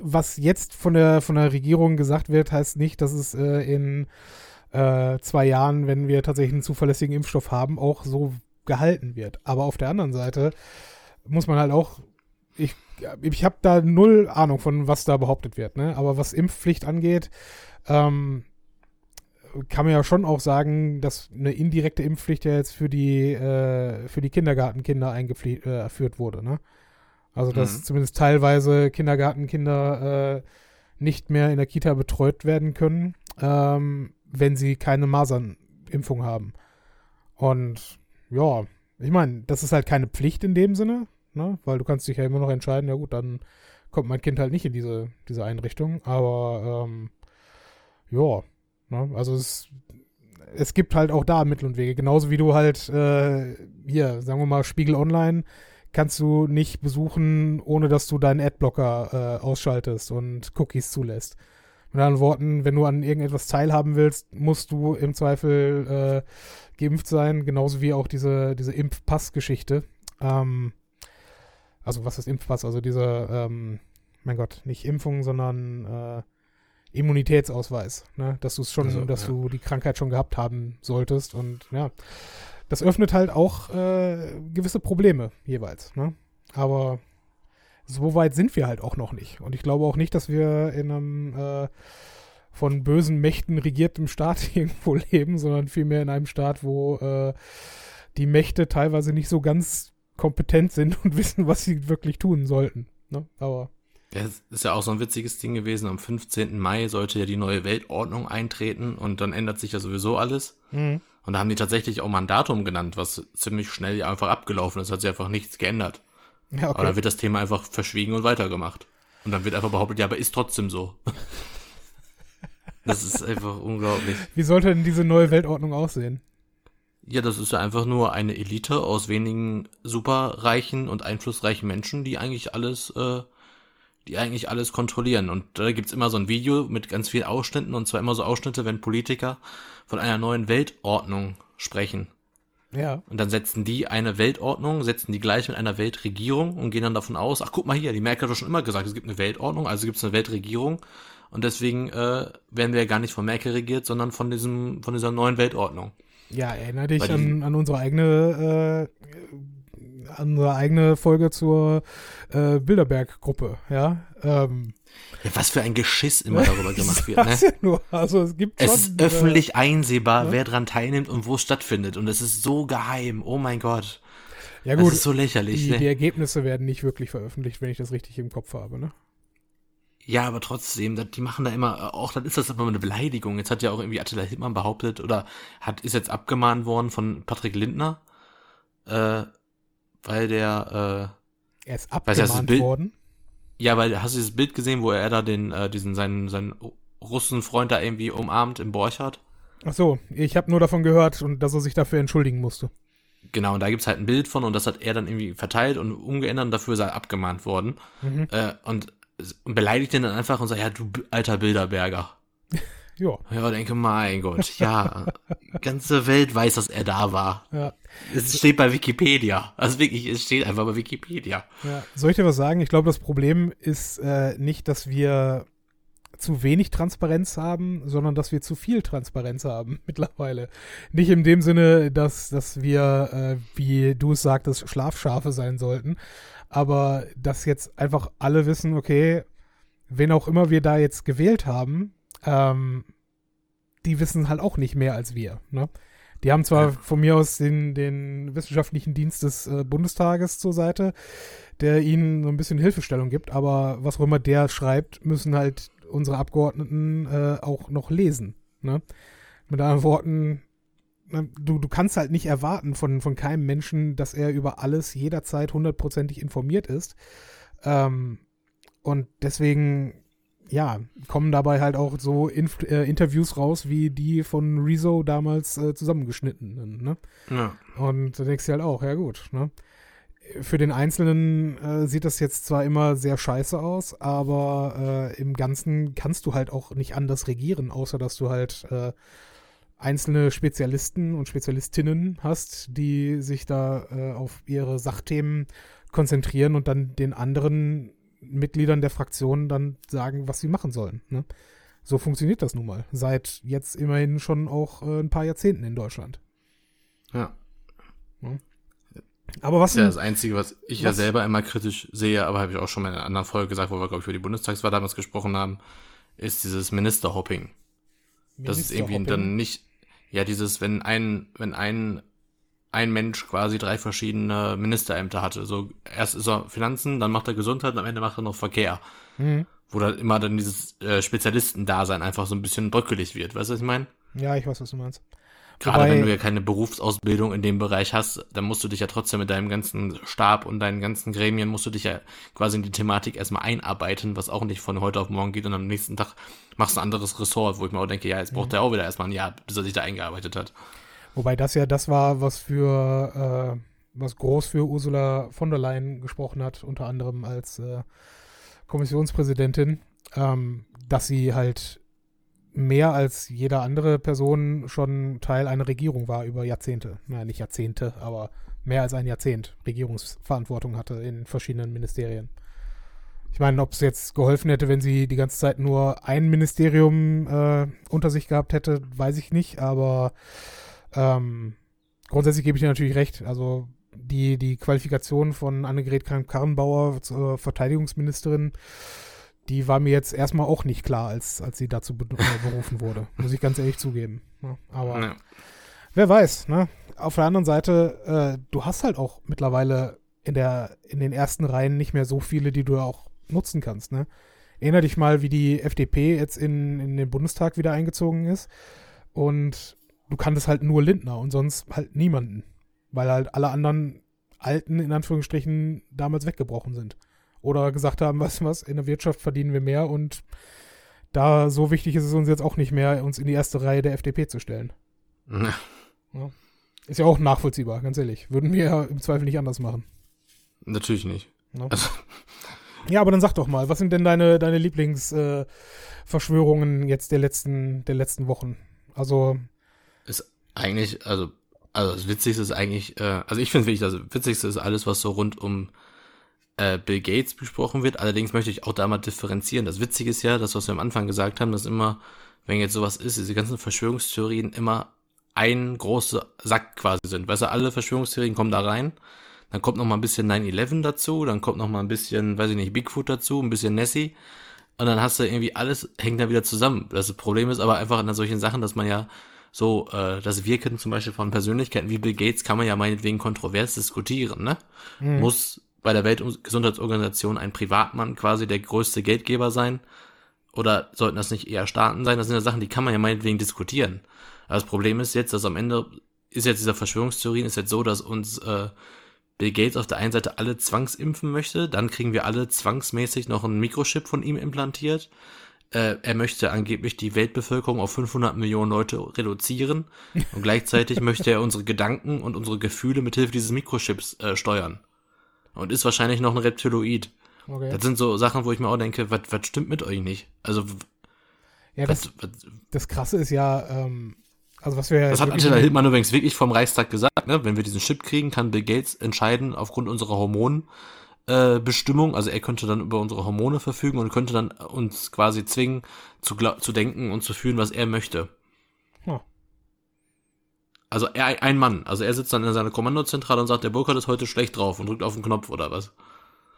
was jetzt von der, von der Regierung gesagt wird, heißt nicht, dass es äh, in äh, zwei Jahren, wenn wir tatsächlich einen zuverlässigen Impfstoff haben, auch so gehalten wird. Aber auf der anderen Seite muss man halt auch, ich, ich habe da null Ahnung von, was da behauptet wird, ne? Aber was Impfpflicht angeht, ähm, kann man ja schon auch sagen, dass eine indirekte Impfpflicht ja jetzt für die, äh, für die Kindergartenkinder eingeführt äh, wurde, ne? Also, dass mhm. zumindest teilweise Kindergartenkinder äh, nicht mehr in der Kita betreut werden können, ähm, wenn sie keine Masernimpfung haben. Und ja, ich meine, das ist halt keine Pflicht in dem Sinne, ne? Weil du kannst dich ja immer noch entscheiden, ja gut, dann kommt mein Kind halt nicht in diese, diese Einrichtung. Aber ähm, ja, Ne? Also es, es gibt halt auch da Mittel und Wege. Genauso wie du halt äh, hier, sagen wir mal, Spiegel Online kannst du nicht besuchen, ohne dass du deinen Adblocker äh, ausschaltest und Cookies zulässt. Mit anderen Worten, wenn du an irgendetwas teilhaben willst, musst du im Zweifel äh, geimpft sein, genauso wie auch diese, diese Impfpass-Geschichte. Ähm, also was ist Impfpass? Also diese, ähm, mein Gott, nicht Impfung, sondern äh, Immunitätsausweis, ne? dass du es schon, also, dass ja. du die Krankheit schon gehabt haben solltest und ja, das öffnet halt auch äh, gewisse Probleme jeweils, ne? Aber so weit sind wir halt auch noch nicht und ich glaube auch nicht, dass wir in einem äh, von bösen Mächten regiertem Staat irgendwo leben, sondern vielmehr in einem Staat, wo äh, die Mächte teilweise nicht so ganz kompetent sind und wissen, was sie wirklich tun sollten. Ne? Aber das ist ja auch so ein witziges Ding gewesen. Am 15. Mai sollte ja die neue Weltordnung eintreten und dann ändert sich ja sowieso alles. Mhm. Und da haben die tatsächlich auch mal ein Datum genannt, was ziemlich schnell einfach abgelaufen ist. Hat sich einfach nichts geändert. Ja, okay. Aber dann wird das Thema einfach verschwiegen und weitergemacht. Und dann wird einfach behauptet, ja, aber ist trotzdem so. das ist einfach unglaublich. Wie sollte denn diese neue Weltordnung aussehen? Ja, das ist ja einfach nur eine Elite aus wenigen superreichen und einflussreichen Menschen, die eigentlich alles äh, die eigentlich alles kontrollieren. Und da gibt's immer so ein Video mit ganz vielen Ausschnitten, und zwar immer so Ausschnitte, wenn Politiker von einer neuen Weltordnung sprechen. Ja. Und dann setzen die eine Weltordnung, setzen die gleich mit einer Weltregierung und gehen dann davon aus, ach guck mal hier, die Merkel hat doch schon immer gesagt, es gibt eine Weltordnung, also gibt es eine Weltregierung. Und deswegen äh, werden wir ja gar nicht von Merkel regiert, sondern von diesem, von dieser neuen Weltordnung. Ja, erinnere dich an, an unsere eigene äh, unsere eigene Folge zur äh, Bilderberg-Gruppe, ja. Ähm, ja, was für ein Geschiss immer darüber gemacht wird. Ne? Ja nur. Also es gibt schon, es ist öffentlich äh, einsehbar, ne? wer dran teilnimmt und wo es stattfindet. Und es ist so geheim. Oh mein Gott. Ja gut. Das ist so lächerlich. Die, ne? die Ergebnisse werden nicht wirklich veröffentlicht, wenn ich das richtig im Kopf habe, ne? Ja, aber trotzdem, die machen da immer, auch dann ist das immer eine Beleidigung. Jetzt hat ja auch irgendwie Attila Hildmann behauptet oder hat, ist jetzt abgemahnt worden von Patrick Lindner, äh, weil der äh, er ist abgemahnt Bild, worden. Ja, weil hast du dieses Bild gesehen, wo er da den äh, diesen seinen seinen Russenfreund da irgendwie umarmt im Borchardt? Ach so, ich habe nur davon gehört und dass er sich dafür entschuldigen musste. Genau, und da gibt's halt ein Bild von und das hat er dann irgendwie verteilt und umgeändert und dafür ist er abgemahnt worden. Mhm. Äh, und, und beleidigt ihn dann einfach und sagt, ja, du alter Bilderberger. Ja. Ja, denke, mein Gott, ja. ganze Welt weiß, dass er da war. Ja. Es steht bei Wikipedia. Also wirklich, es steht einfach bei Wikipedia. Ja. Soll ich dir was sagen? Ich glaube, das Problem ist äh, nicht, dass wir zu wenig Transparenz haben, sondern dass wir zu viel Transparenz haben mittlerweile. Nicht in dem Sinne, dass, dass wir, äh, wie du es sagtest, Schlafschafe sein sollten, aber dass jetzt einfach alle wissen, okay, wen auch immer wir da jetzt gewählt haben, ähm, die wissen halt auch nicht mehr als wir. Ne? Die haben zwar ja. von mir aus den, den wissenschaftlichen Dienst des äh, Bundestages zur Seite, der ihnen so ein bisschen Hilfestellung gibt, aber was auch immer der schreibt, müssen halt unsere Abgeordneten äh, auch noch lesen. Ne? Mit anderen Worten, ne, du, du kannst halt nicht erwarten von, von keinem Menschen, dass er über alles jederzeit hundertprozentig informiert ist. Ähm, und deswegen, ja, kommen dabei halt auch so Inf äh, Interviews raus, wie die von Rezo damals äh, zusammengeschnitten. Ne? Ja. Und da denkst du halt auch, ja gut, ne? Für den Einzelnen äh, sieht das jetzt zwar immer sehr scheiße aus, aber äh, im Ganzen kannst du halt auch nicht anders regieren, außer dass du halt äh, einzelne Spezialisten und Spezialistinnen hast, die sich da äh, auf ihre Sachthemen konzentrieren und dann den anderen Mitgliedern der Fraktion dann sagen, was sie machen sollen. Ne? So funktioniert das nun mal. Seit jetzt immerhin schon auch äh, ein paar Jahrzehnten in Deutschland. Ja. ja. Aber was. Das ist ja das Einzige, was ich was? ja selber immer kritisch sehe, aber habe ich auch schon mal in einer anderen Folge gesagt, wo wir, glaube ich, über die Bundestagswahl damals gesprochen haben, ist dieses Ministerhopping. Das ist irgendwie dann nicht, ja, dieses, wenn ein, wenn ein ein Mensch quasi drei verschiedene Ministerämter hatte. So erst ist er Finanzen, dann macht er Gesundheit und am Ende macht er noch Verkehr. Mhm. Wo dann immer dann dieses äh, Spezialistendasein einfach so ein bisschen bröckelig wird. Weißt du, was ich meine? Ja, ich weiß, was du meinst. Gerade Wobei, wenn du ja keine Berufsausbildung in dem Bereich hast, dann musst du dich ja trotzdem mit deinem ganzen Stab und deinen ganzen Gremien musst du dich ja quasi in die Thematik erstmal einarbeiten, was auch nicht von heute auf morgen geht und am nächsten Tag machst du ein anderes Ressort, wo ich mir auch denke, ja, jetzt braucht mhm. er auch wieder erstmal ein Jahr, bis er sich da eingearbeitet hat. Wobei das ja das war, was für äh, was groß für Ursula von der Leyen gesprochen hat, unter anderem als äh, Kommissionspräsidentin, ähm, dass sie halt mehr als jede andere Person schon Teil einer Regierung war über Jahrzehnte. Naja, nicht Jahrzehnte, aber mehr als ein Jahrzehnt Regierungsverantwortung hatte in verschiedenen Ministerien. Ich meine, ob es jetzt geholfen hätte, wenn sie die ganze Zeit nur ein Ministerium äh, unter sich gehabt hätte, weiß ich nicht, aber ähm, grundsätzlich gebe ich dir natürlich recht. Also die, die Qualifikation von Annegret Kramp-Karrenbauer zur Verteidigungsministerin, die war mir jetzt erstmal auch nicht klar, als, als sie dazu berufen wurde. Muss ich ganz ehrlich zugeben. Ne? aber ja. wer weiß, ne? Auf der anderen Seite, äh, du hast halt auch mittlerweile in, der, in den ersten Reihen nicht mehr so viele, die du auch nutzen kannst, ne? Erinner dich mal, wie die FDP jetzt in, in den Bundestag wieder eingezogen ist. Und du kanntest halt nur Lindner und sonst halt niemanden. Weil halt alle anderen Alten, in Anführungsstrichen, damals weggebrochen sind. Oder gesagt haben, du was, in der Wirtschaft verdienen wir mehr und da so wichtig ist es uns jetzt auch nicht mehr, uns in die erste Reihe der FDP zu stellen. Ja. Ja. Ist ja auch nachvollziehbar, ganz ehrlich. Würden wir ja im Zweifel nicht anders machen. Natürlich nicht. Ja, also. ja aber dann sag doch mal, was sind denn deine, deine Lieblingsverschwörungen äh, jetzt der letzten, der letzten Wochen? Also, ist eigentlich, also, also das Witzigste ist eigentlich, äh, also ich finde wirklich, das Witzigste ist alles, was so rund um äh, Bill Gates besprochen wird. Allerdings möchte ich auch da mal differenzieren. Das Witzige ist ja, das, was wir am Anfang gesagt haben, dass immer, wenn jetzt sowas ist, diese ganzen Verschwörungstheorien immer ein großer Sack quasi sind. Weißt du, alle Verschwörungstheorien kommen da rein. Dann kommt noch mal ein bisschen 9-11 dazu, dann kommt noch mal ein bisschen, weiß ich nicht, Bigfoot dazu, ein bisschen Nessie. Und dann hast du irgendwie alles, hängt dann wieder zusammen. Das Problem ist aber einfach an solchen Sachen, dass man ja so, äh, das Wirken zum Beispiel von Persönlichkeiten wie Bill Gates kann man ja meinetwegen kontrovers diskutieren, ne? Mhm. Muss bei der Weltgesundheitsorganisation ein Privatmann quasi der größte Geldgeber sein? Oder sollten das nicht eher Staaten sein? Das sind ja Sachen, die kann man ja meinetwegen diskutieren. Aber das Problem ist jetzt, dass am Ende ist jetzt dieser Verschwörungstheorien ist jetzt so, dass uns äh, Bill Gates auf der einen Seite alle zwangsimpfen möchte, dann kriegen wir alle zwangsmäßig noch einen Mikrochip von ihm implantiert äh, er möchte angeblich die Weltbevölkerung auf 500 Millionen Leute reduzieren und gleichzeitig möchte er unsere Gedanken und unsere Gefühle mithilfe dieses Mikrochips äh, steuern. Und ist wahrscheinlich noch ein Reptiloid. Okay. Das sind so Sachen, wo ich mir auch denke, was stimmt mit euch nicht? Also, ja, das, was, das Krasse ist ja, ähm, also was wir Das hat Attila Hildmann übrigens wirklich vom Reichstag gesagt, ne? Wenn wir diesen Chip kriegen, kann Bill Gates entscheiden, aufgrund unserer Hormone, äh, Bestimmung. Also er könnte dann über unsere Hormone verfügen und könnte dann uns quasi zwingen, zu, zu denken und zu fühlen, was er möchte. Ja. Also er, ein Mann. Also er sitzt dann in seiner Kommandozentrale und sagt, der Burkhardt ist heute schlecht drauf und drückt auf den Knopf oder was.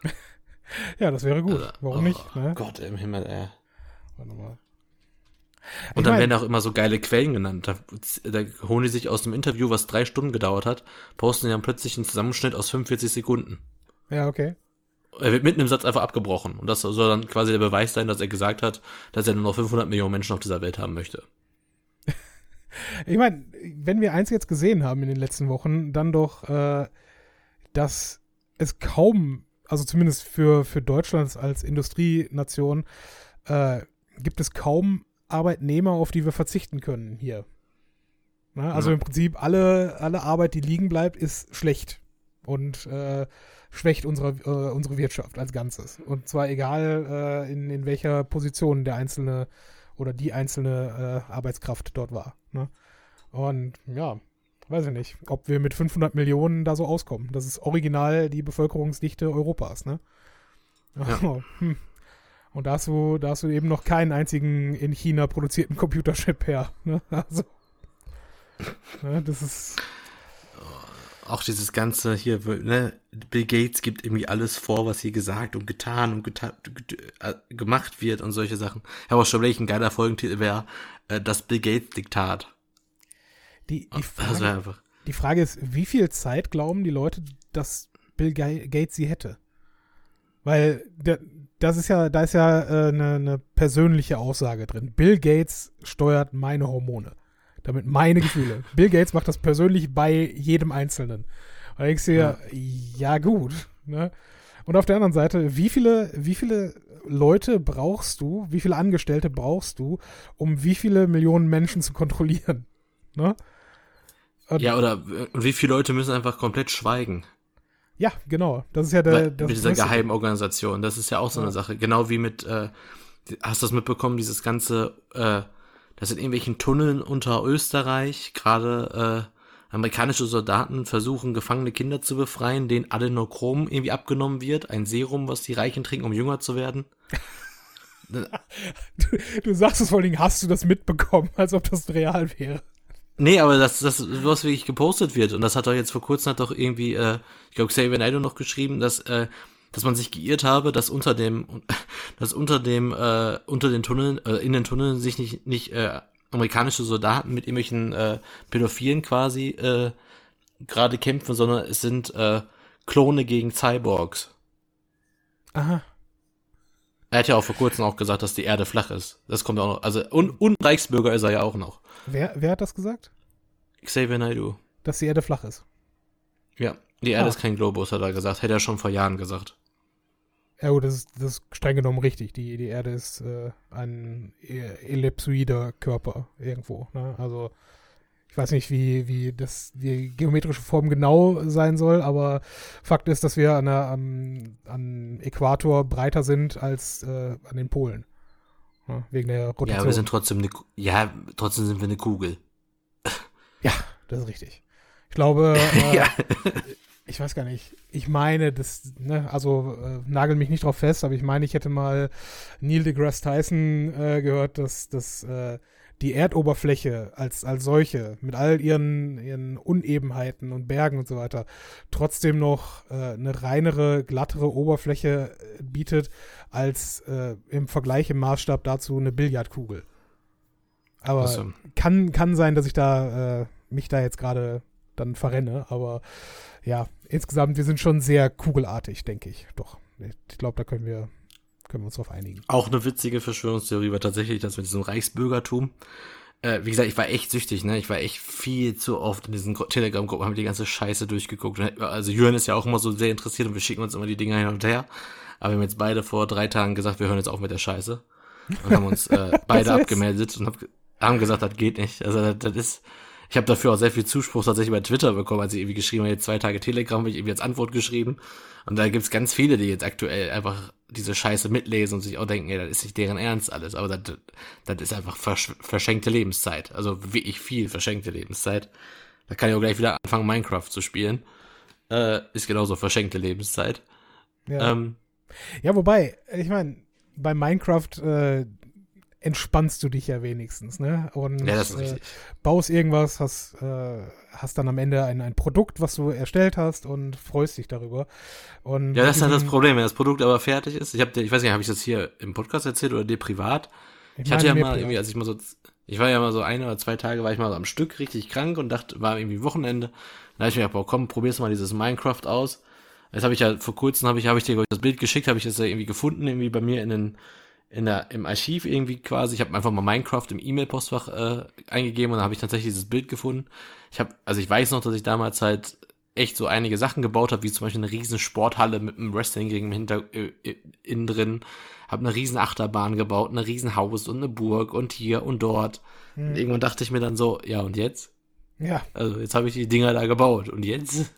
ja, das wäre gut. Also, Warum oh, nicht? Ne? Gott im Himmel, ey. Warte mal. Und ich dann mein, werden auch immer so geile Quellen genannt. Da, da holen die sich aus dem Interview, was drei Stunden gedauert hat, posten dann plötzlich einen Zusammenschnitt aus 45 Sekunden. Ja, okay. Er wird mitten im Satz einfach abgebrochen. Und das soll dann quasi der Beweis sein, dass er gesagt hat, dass er nur noch 500 Millionen Menschen auf dieser Welt haben möchte. ich meine, wenn wir eins jetzt gesehen haben in den letzten Wochen, dann doch, äh, dass es kaum, also zumindest für, für Deutschland als Industrienation, äh, gibt es kaum Arbeitnehmer, auf die wir verzichten können hier. Na, also ja. im Prinzip alle, alle Arbeit, die liegen bleibt, ist schlecht und äh, schwächt unsere, äh, unsere Wirtschaft als Ganzes. Und zwar egal, äh, in, in welcher Position der einzelne oder die einzelne äh, Arbeitskraft dort war. Ne? Und ja, weiß ich nicht, ob wir mit 500 Millionen da so auskommen. Das ist original die Bevölkerungsdichte Europas. Ne? Ja. Oh, hm. Und da hast, du, da hast du eben noch keinen einzigen in China produzierten Computerchip her. Ne? Also, ne, das ist. Auch dieses ganze hier, ne, Bill Gates gibt irgendwie alles vor, was hier gesagt und getan und geta äh, gemacht wird und solche Sachen. Ich habe auch schon welchen geiler Folgentitel wäre, äh, das Bill Gates Diktat. Die, die, Frage, die Frage ist, wie viel Zeit glauben die Leute, dass Bill Gates sie hätte? Weil das ist ja, da ist ja äh, eine, eine persönliche Aussage drin. Bill Gates steuert meine Hormone. Damit meine Gefühle. Bill Gates macht das persönlich bei jedem Einzelnen. Und denkst du dir, ja, ja gut. Ne? Und auf der anderen Seite, wie viele, wie viele Leute brauchst du, wie viele Angestellte brauchst du, um wie viele Millionen Menschen zu kontrollieren? Ne? ja, oder wie viele Leute müssen einfach komplett schweigen? Ja, genau. Das ist ja der. Weil, mit dieser geheimen Organisation. Das ist ja auch so eine Sache. Genau wie mit, äh, hast du das mitbekommen, dieses ganze, äh, das in irgendwelchen Tunneln unter Österreich gerade äh, amerikanische Soldaten versuchen, gefangene Kinder zu befreien, denen Adenochrom irgendwie abgenommen wird. Ein Serum, was die Reichen trinken, um jünger zu werden. du, du sagst es vor allen Dingen, hast du das mitbekommen, als ob das real wäre. Nee, aber das, das, was wirklich gepostet wird, und das hat doch jetzt vor kurzem hat doch irgendwie, äh, ich glaube, Xavier Naidoo noch geschrieben, dass, äh, dass man sich geirrt habe, dass unter dem, dass unter dem, äh, unter den Tunneln, äh, in den Tunneln sich nicht, nicht äh, amerikanische Soldaten mit irgendwelchen äh, Pädophilen quasi äh, gerade kämpfen, sondern es sind äh, Klone gegen Cyborgs. Aha. Er hat ja auch vor kurzem auch gesagt, dass die Erde flach ist. Das kommt auch noch. Also, und, und Reichsbürger ist er ja auch noch. Wer, wer hat das gesagt? Xavier Naidoo. Dass die Erde flach ist. Ja, die Erde ah. ist kein Globus, hat er gesagt. Hätte er schon vor Jahren gesagt. Ja gut, das ist, das ist streng genommen richtig. Die, die Erde ist äh, ein ellipsoider Körper irgendwo. Ne? Also ich weiß nicht, wie, wie das die geometrische Form genau sein soll, aber Fakt ist, dass wir an, der, am, am Äquator breiter sind als äh, an den Polen. Ja, wegen der Rotation. Ja, wir sind trotzdem eine, ja, trotzdem sind wir eine Kugel. Ja, das ist richtig. Ich glaube, äh, ja. Ich weiß gar nicht. Ich meine, das, ne, also äh, nagel mich nicht drauf fest, aber ich meine, ich hätte mal Neil deGrasse Tyson äh, gehört, dass, dass äh, die Erdoberfläche als, als solche, mit all ihren, ihren Unebenheiten und Bergen und so weiter, trotzdem noch äh, eine reinere, glattere Oberfläche äh, bietet, als äh, im Vergleich im Maßstab dazu eine Billardkugel. Aber awesome. kann, kann sein, dass ich da äh, mich da jetzt gerade dann verrenne, aber ja, insgesamt, wir sind schon sehr kugelartig, denke ich. Doch. Ich glaube, da können wir, können wir uns drauf einigen. Auch eine witzige Verschwörungstheorie war tatsächlich, dass mit diesem Reichsbürgertum, äh, wie gesagt, ich war echt süchtig, ne? Ich war echt viel zu oft in diesen Telegram-Gruppen, haben die ganze Scheiße durchgeguckt. Also Jürgen ist ja auch immer so sehr interessiert und wir schicken uns immer die Dinger hin und her. Aber wir haben jetzt beide vor drei Tagen gesagt, wir hören jetzt auf mit der Scheiße. Und haben uns äh, beide abgemeldet und hab, haben gesagt, das geht nicht. Also das, das ist, ich habe dafür auch sehr viel Zuspruch tatsächlich bei Twitter bekommen, als ich irgendwie geschrieben habe, jetzt zwei Tage Telegram, habe ich irgendwie als Antwort geschrieben. Und da gibt's ganz viele, die jetzt aktuell einfach diese Scheiße mitlesen und sich auch denken, ey, das ist nicht deren Ernst alles. Aber das, das ist einfach versch verschenkte Lebenszeit. Also wirklich viel verschenkte Lebenszeit. Da kann ich auch gleich wieder anfangen, Minecraft zu spielen. Äh, ist genauso verschenkte Lebenszeit. Ja. Ähm, ja, wobei, ich meine, bei Minecraft äh, entspannst du dich ja wenigstens, ne? Und ja, äh, baust irgendwas, hast, äh, hast dann am Ende ein, ein Produkt, was du erstellt hast und freust dich darüber. Und ja, das ist halt das Problem, wenn das Produkt aber fertig ist. Ich habe, ich weiß nicht, habe ich das hier im Podcast erzählt oder dir privat? Ich, ich hatte ja mal irgendwie, als ich mal so, ich war ja mal so ein oder zwei Tage, war ich mal so am Stück richtig krank und dachte, war irgendwie Wochenende. Da habe ich mir gedacht, boah, komm, probier's mal dieses Minecraft aus. Jetzt habe ich ja vor kurzem habe ich, habe ich dir das Bild geschickt, habe ich das ja irgendwie gefunden, irgendwie bei mir in den, in der, im Archiv irgendwie quasi. Ich habe einfach mal Minecraft im E-Mail-Postfach äh, eingegeben und dann habe ich tatsächlich dieses Bild gefunden. Ich habe, also ich weiß noch, dass ich damals halt echt so einige Sachen gebaut habe, wie zum Beispiel eine riesen Sporthalle mit einem Wrestling-Ring im Hinter, äh, innen drin. Habe eine riesen Achterbahn gebaut, eine riesen Haus und eine Burg und hier und dort. Hm. Und irgendwann dachte ich mir dann so, ja und jetzt? Ja. Also jetzt habe ich die Dinger da gebaut und jetzt?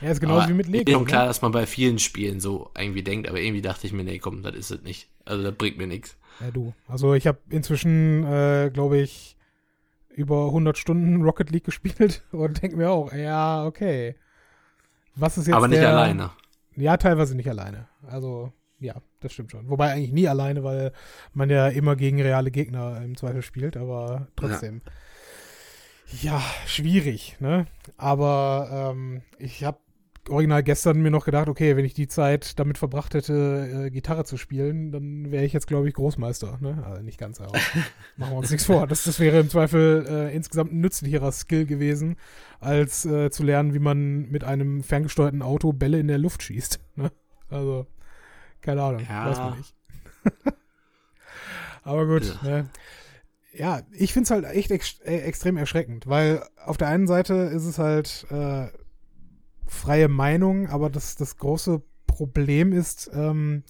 Ja, ist genauso aber wie mit Lego. Ist ne? klar, dass man bei vielen Spielen so irgendwie denkt, aber irgendwie dachte ich mir, nee, komm, das ist es nicht. Also das bringt mir nichts. Ja, du. Also ich habe inzwischen, äh, glaube ich, über 100 Stunden Rocket League gespielt und denke mir auch, ja, okay. Was ist jetzt Aber nicht der, alleine. Ja, teilweise nicht alleine. Also, ja, das stimmt schon. Wobei eigentlich nie alleine, weil man ja immer gegen reale Gegner im Zweifel spielt, aber trotzdem. Ja, ja schwierig, ne? Aber ähm, ich habe original gestern mir noch gedacht, okay, wenn ich die Zeit damit verbracht hätte, äh, Gitarre zu spielen, dann wäre ich jetzt, glaube ich, Großmeister. Ne? Also nicht ganz, aber machen wir uns nichts vor. Das, das wäre im Zweifel äh, insgesamt ein nützlicherer Skill gewesen, als äh, zu lernen, wie man mit einem ferngesteuerten Auto Bälle in der Luft schießt. Ne? Also, keine Ahnung, ja. weiß man nicht. aber gut, ja. Ne? Ja, ich finde es halt echt ex äh, extrem erschreckend, weil auf der einen Seite ist es halt äh, freie Meinung, aber das, das große Problem ist, ähm,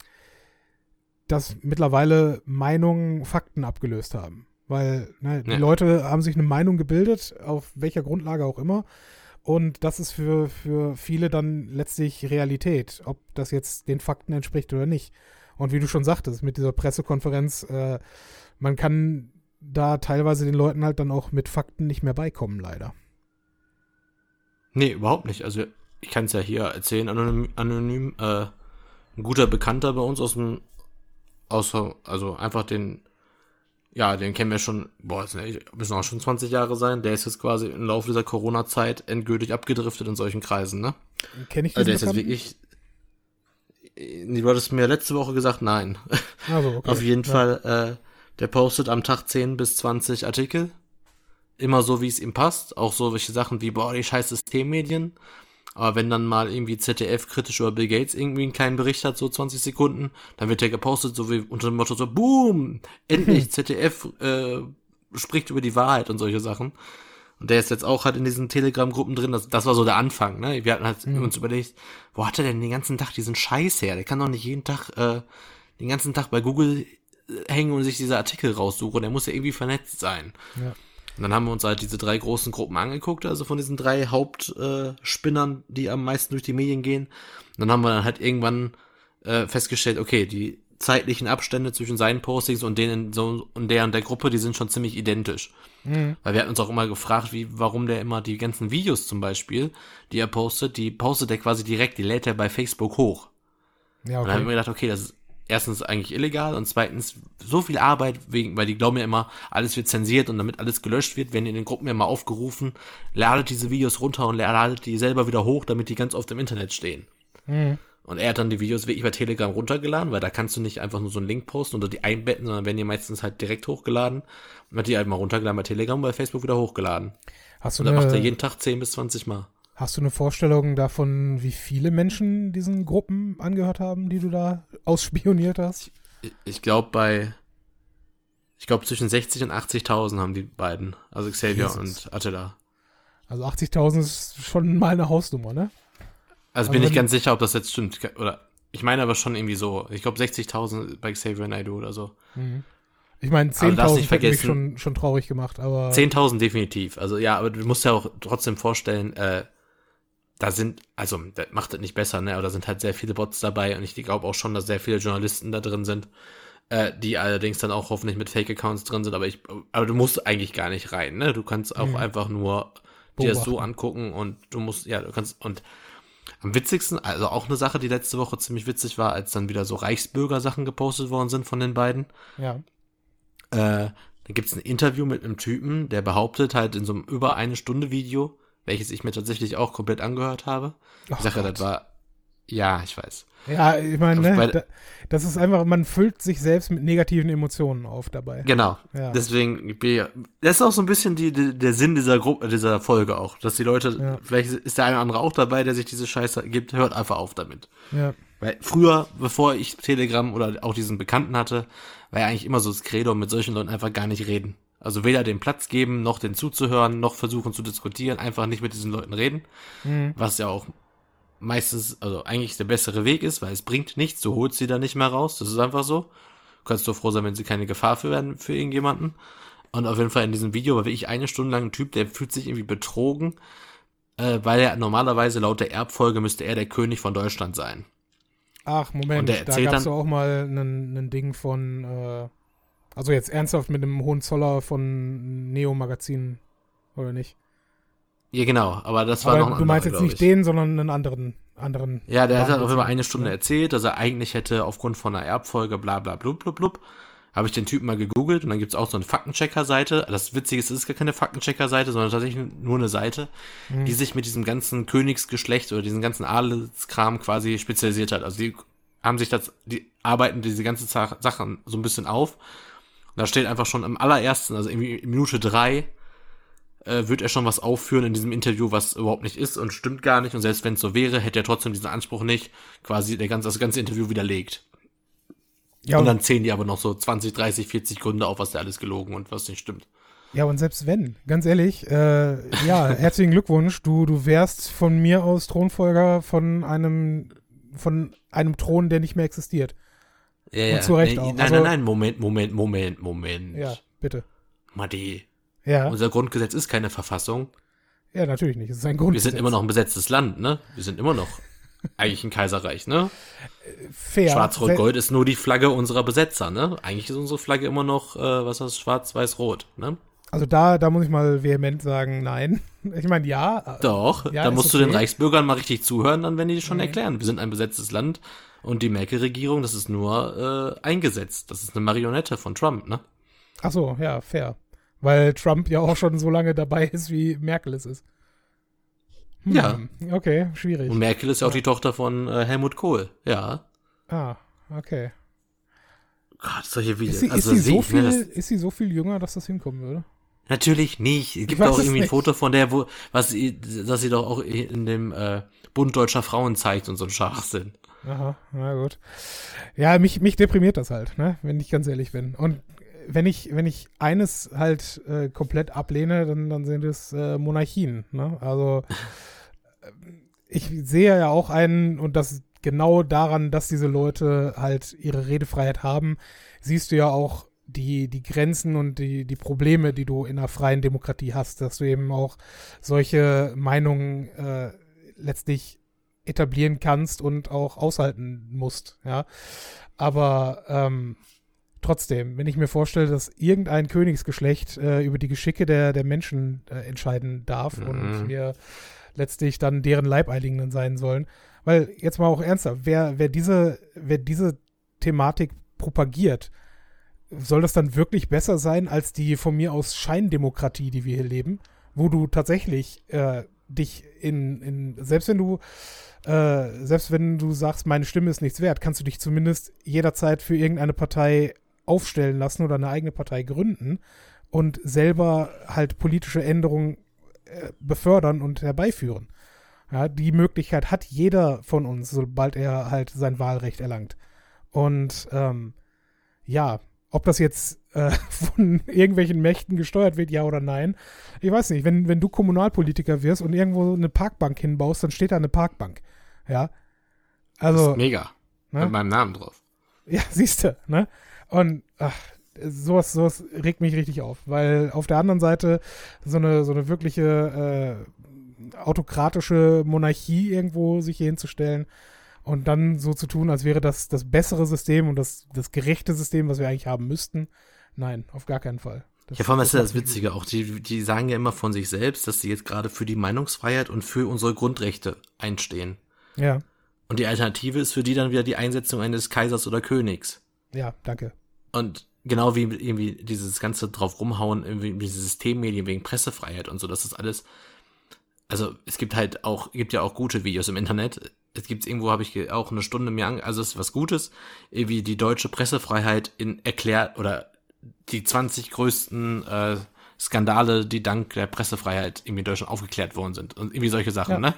dass mittlerweile Meinungen Fakten abgelöst haben. Weil ne, die Leute haben sich eine Meinung gebildet, auf welcher Grundlage auch immer. Und das ist für, für viele dann letztlich Realität, ob das jetzt den Fakten entspricht oder nicht. Und wie du schon sagtest, mit dieser Pressekonferenz, äh, man kann da teilweise den Leuten halt dann auch mit Fakten nicht mehr beikommen, leider. Nee, überhaupt nicht. Also ich kann es ja hier erzählen, anonym, anonym äh, ein guter Bekannter bei uns aus dem, aus, also einfach den, ja, den kennen wir schon, boah, es müssen auch schon 20 Jahre sein, der ist jetzt quasi im Laufe dieser Corona-Zeit endgültig abgedriftet in solchen Kreisen, ne? Kenn ich also der ist jetzt wirklich, du hattest mir letzte Woche gesagt, nein. Also, okay. Auf jeden ja. Fall, äh, der postet am Tag 10 bis 20 Artikel. Immer so, wie es ihm passt. Auch so welche Sachen wie, boah, die scheiß Systemmedien. Aber wenn dann mal irgendwie ZDF kritisch über Bill Gates irgendwie einen kleinen Bericht hat, so 20 Sekunden, dann wird der gepostet, so wie unter dem Motto so, boom, endlich ZDF äh, spricht über die Wahrheit und solche Sachen. Und der ist jetzt auch halt in diesen Telegram-Gruppen drin. Das, das war so der Anfang, ne? Wir hatten halt mhm. uns überlegt, wo hat er denn den ganzen Tag diesen Scheiß her? Der kann doch nicht jeden Tag, äh, den ganzen Tag bei Google hängen und sich diese Artikel raussuchen. Der muss ja irgendwie vernetzt sein. Ja. Und dann haben wir uns halt diese drei großen Gruppen angeguckt, also von diesen drei Hauptspinnern, äh, die am meisten durch die Medien gehen. Und dann haben wir dann halt irgendwann äh, festgestellt, okay, die zeitlichen Abstände zwischen seinen Postings und denen so und der und der Gruppe, die sind schon ziemlich identisch. Mhm. Weil wir hatten uns auch immer gefragt, wie, warum der immer die ganzen Videos zum Beispiel, die er postet, die postet er quasi direkt, die lädt er bei Facebook hoch. Ja, okay. Und dann haben wir gedacht, okay, das ist erstens eigentlich illegal und zweitens so viel Arbeit, wegen, weil die glauben ja immer, alles wird zensiert und damit alles gelöscht wird, werden in den Gruppen immer aufgerufen, ladet diese Videos runter und ladet die selber wieder hoch, damit die ganz oft im Internet stehen. Mhm. Und er hat dann die Videos wirklich bei Telegram runtergeladen, weil da kannst du nicht einfach nur so einen Link posten oder die einbetten, sondern werden die meistens halt direkt hochgeladen. Und hat die halt mal runtergeladen bei Telegram und bei Facebook wieder hochgeladen. Hast du und dann macht er jeden Tag 10 bis 20 Mal. Hast du eine Vorstellung davon, wie viele Menschen diesen Gruppen angehört haben, die du da ausspioniert hast? Ich, ich glaube bei, ich glaube zwischen 60 und 80.000 haben die beiden, also Xavier Jesus. und Attila. Also 80.000 ist schon mal eine Hausnummer, ne? Also, also bin ich ganz sicher, ob das jetzt stimmt. Oder ich meine aber schon irgendwie so. Ich glaube 60.000 bei Xavier Naidoo oder so. Mhm. Ich meine, 10.000 also hätte mich schon, schon traurig gemacht, aber. 10.000 definitiv. Also ja, aber du musst ja auch trotzdem vorstellen, äh, da sind, also das macht das nicht besser, ne? Aber da sind halt sehr viele Bots dabei und ich glaube auch schon, dass sehr viele Journalisten da drin sind, äh, die allerdings dann auch hoffentlich mit Fake-Accounts drin sind, aber ich, aber du musst eigentlich gar nicht rein, ne? Du kannst auch mhm. einfach nur dir das so angucken und du musst, ja, du kannst, und am witzigsten, also auch eine Sache, die letzte Woche ziemlich witzig war, als dann wieder so Reichsbürger-Sachen gepostet worden sind von den beiden. Ja. Äh, da gibt's ein Interview mit einem Typen, der behauptet halt in so einem über eine Stunde Video, welches ich mir tatsächlich auch komplett angehört habe. Ich sage ja, das war, Ja, ich weiß. Ja, ich meine, ne, da, das ist einfach, man füllt sich selbst mit negativen Emotionen auf dabei. Genau. Ja. Deswegen, das ist auch so ein bisschen die, die, der Sinn dieser Gruppe, dieser Folge auch, dass die Leute, ja. vielleicht ist der eine oder andere auch dabei, der sich diese Scheiße gibt, hört einfach auf damit. Ja. Weil früher, bevor ich Telegram oder auch diesen Bekannten hatte, war ja eigentlich immer so das Credo, mit solchen Leuten einfach gar nicht reden. Also weder den Platz geben, noch den zuzuhören, noch versuchen zu diskutieren, einfach nicht mit diesen Leuten reden. Mhm. Was ja auch meistens, also eigentlich der bessere Weg ist, weil es bringt nichts, du holst sie da nicht mehr raus, das ist einfach so. Du kannst doch froh sein, wenn sie keine Gefahr für werden für irgendjemanden. Und auf jeden Fall in diesem Video war wirklich eine Stunde lang ein Typ, der fühlt sich irgendwie betrogen, äh, weil er normalerweise laut der Erbfolge müsste er der König von Deutschland sein. Ach, Moment, da gab es auch mal ein Ding von, äh, also jetzt ernsthaft mit dem Hohenzoller von Neo Magazin, oder nicht? Ja, genau, aber das war aber noch ein Du meinst jetzt nicht ich. den, sondern einen anderen. anderen ja, der hat halt auf jeden Fall eine Stunde erzählt, dass er eigentlich hätte aufgrund von einer Erbfolge bla bla blub blub blub. Habe ich den Typen mal gegoogelt und dann gibt's auch so eine Faktenchecker-Seite. Das Witzige ist, es ist gar keine Faktenchecker-Seite, sondern tatsächlich nur eine Seite, mhm. die sich mit diesem ganzen Königsgeschlecht oder diesem ganzen Adelskram quasi spezialisiert hat. Also die haben sich das, die arbeiten diese ganze Sachen so ein bisschen auf. Und da steht einfach schon im allerersten, also irgendwie in Minute drei, äh, wird er schon was aufführen in diesem Interview, was überhaupt nicht ist und stimmt gar nicht. Und selbst wenn es so wäre, hätte er trotzdem diesen Anspruch nicht, quasi der ganze, das ganze Interview widerlegt. Ja, und, und dann zählen die aber noch so 20, 30, 40 Gründe auf, was da alles gelogen und was nicht stimmt. Ja, und selbst wenn, ganz ehrlich, äh, ja, herzlichen Glückwunsch, du, du wärst von mir aus Thronfolger von einem, von einem Thron, der nicht mehr existiert. Ja, ja. Und zu Recht nee, auch. Nein, also, nein, nein, Moment, Moment, Moment, Moment. Ja, bitte. Madi, ja. Unser Grundgesetz ist keine Verfassung. Ja, natürlich nicht. Es ist ein Grundgesetz. Wir sind immer noch ein besetztes Land, ne? Wir sind immer noch eigentlich ein Kaiserreich, ne? Fair. Schwarz-Rot-Gold ist nur die Flagge unserer Besetzer, ne? Eigentlich ist unsere Flagge immer noch, äh, was heißt Schwarz-Weiß-Rot, ne? Also da, da muss ich mal vehement sagen, nein. Ich meine, ja. Doch, ja, da musst okay. du den Reichsbürgern mal richtig zuhören, dann werden die schon mhm. erklären. Wir sind ein besetztes Land und die Merkel-Regierung, das ist nur äh, eingesetzt. Das ist eine Marionette von Trump, ne? Ach so, ja, fair. Weil Trump ja auch schon so lange dabei ist, wie Merkel es ist. Hm, ja. Okay, schwierig. Und Merkel ist ja auch die Tochter von äh, Helmut Kohl, ja. Ah, okay. Gott, solche Videos. Ist sie, also ist, sie so viel, ne, ist sie so viel jünger, dass das hinkommen würde? Natürlich nicht. Es gibt auch irgendwie ein Foto von der, wo, was sie, dass sie doch auch in dem äh, Bund deutscher Frauen zeigt und so ein Schwachsinn. Aha, na gut. Ja, mich, mich deprimiert das halt, ne, wenn ich ganz ehrlich bin. Und wenn ich, wenn ich eines halt äh, komplett ablehne, dann, dann sind es äh, Monarchien. Ne? Also äh, ich sehe ja auch einen, und das genau daran, dass diese Leute halt ihre Redefreiheit haben, siehst du ja auch die, die Grenzen und die, die Probleme, die du in einer freien Demokratie hast, dass du eben auch solche Meinungen äh, letztlich etablieren kannst und auch aushalten musst, ja. Aber ähm, trotzdem, wenn ich mir vorstelle, dass irgendein Königsgeschlecht äh, über die Geschicke der, der Menschen äh, entscheiden darf mhm. und wir letztlich dann deren Leibeiligen sein sollen. Weil, jetzt mal auch ernsthaft, wer, wer, diese, wer diese Thematik propagiert, soll das dann wirklich besser sein als die von mir aus Scheindemokratie, die wir hier leben, wo du tatsächlich äh, dich in, in, selbst wenn du, äh, selbst wenn du sagst, meine Stimme ist nichts wert, kannst du dich zumindest jederzeit für irgendeine Partei aufstellen lassen oder eine eigene Partei gründen und selber halt politische Änderungen äh, befördern und herbeiführen. Ja, die Möglichkeit hat jeder von uns, sobald er halt sein Wahlrecht erlangt. Und ähm, ja, ob das jetzt äh, von irgendwelchen Mächten gesteuert wird, ja oder nein, ich weiß nicht. Wenn, wenn du Kommunalpolitiker wirst und irgendwo eine Parkbank hinbaust, dann steht da eine Parkbank. Ja. Also. Das ist mega. Ne? Mit meinem Namen drauf. Ja, siehst du, ne? Und ach, sowas, sowas regt mich richtig auf, weil auf der anderen Seite so eine, so eine wirkliche äh, autokratische Monarchie irgendwo sich hier hinzustellen und dann so zu tun, als wäre das das bessere System und das, das gerechte System, was wir eigentlich haben müssten. Nein, auf gar keinen Fall. Das, ja, vor allem ist ja das Witzige auch. Die, die sagen ja immer von sich selbst, dass sie jetzt gerade für die Meinungsfreiheit und für unsere Grundrechte einstehen. Ja. Und die Alternative ist für die dann wieder die Einsetzung eines Kaisers oder Königs. Ja, danke. Und genau wie irgendwie dieses ganze drauf rumhauen, irgendwie diese Systemmedien wegen Pressefreiheit und so, das ist alles. Also es gibt halt auch, gibt ja auch gute Videos im Internet. Es gibt irgendwo, habe ich auch eine Stunde mir an, also es ist was Gutes, wie die deutsche Pressefreiheit in erklärt oder die 20 größten äh, Skandale, die dank der Pressefreiheit irgendwie in Deutschland aufgeklärt worden sind und irgendwie solche Sachen, ja. ne?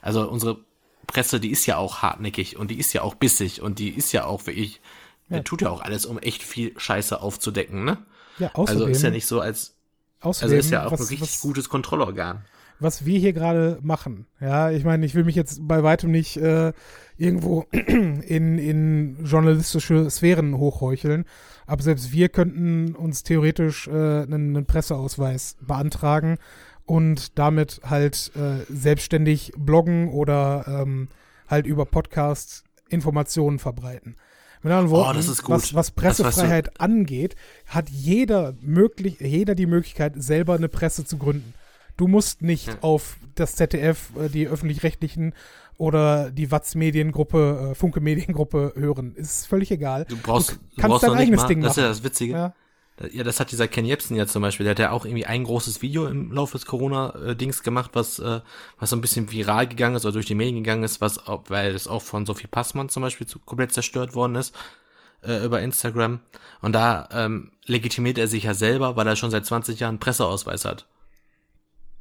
Also unsere Presse, die ist ja auch hartnäckig und die ist ja auch bissig und die ist ja auch wirklich, ja. tut ja auch alles, um echt viel Scheiße aufzudecken, ne? Ja, außerdem, also ist ja nicht so, als außerdem, also ist ja auch was, ein richtig was, gutes Kontrollorgan. Was wir hier gerade machen, ja, ich meine, ich will mich jetzt bei weitem nicht äh, irgendwo in, in journalistische Sphären hochheucheln, aber selbst wir könnten uns theoretisch äh, einen, einen Presseausweis beantragen und damit halt äh, selbstständig bloggen oder ähm, halt über Podcasts Informationen verbreiten. Mit anderen Worten, oh, was, was, Pressefreiheit angeht, hat jeder möglich, jeder die Möglichkeit, selber eine Presse zu gründen. Du musst nicht ja. auf das ZDF, äh, die öffentlich-rechtlichen oder die Watz Mediengruppe, äh, Funke Mediengruppe hören. Ist völlig egal. Du brauchst, du kannst brauchst dein eigenes mal, Ding machen. Das ist ja das Witzige. Ja. Ja, das hat dieser Ken Jebsen ja zum Beispiel, der hat ja auch irgendwie ein großes Video im Laufe des Corona-Dings gemacht, was, äh, was so ein bisschen viral gegangen ist oder durch die Medien gegangen ist, was, weil es auch von Sophie Passmann zum Beispiel zu, komplett zerstört worden ist äh, über Instagram. Und da ähm, legitimiert er sich ja selber, weil er schon seit 20 Jahren Presseausweis hat.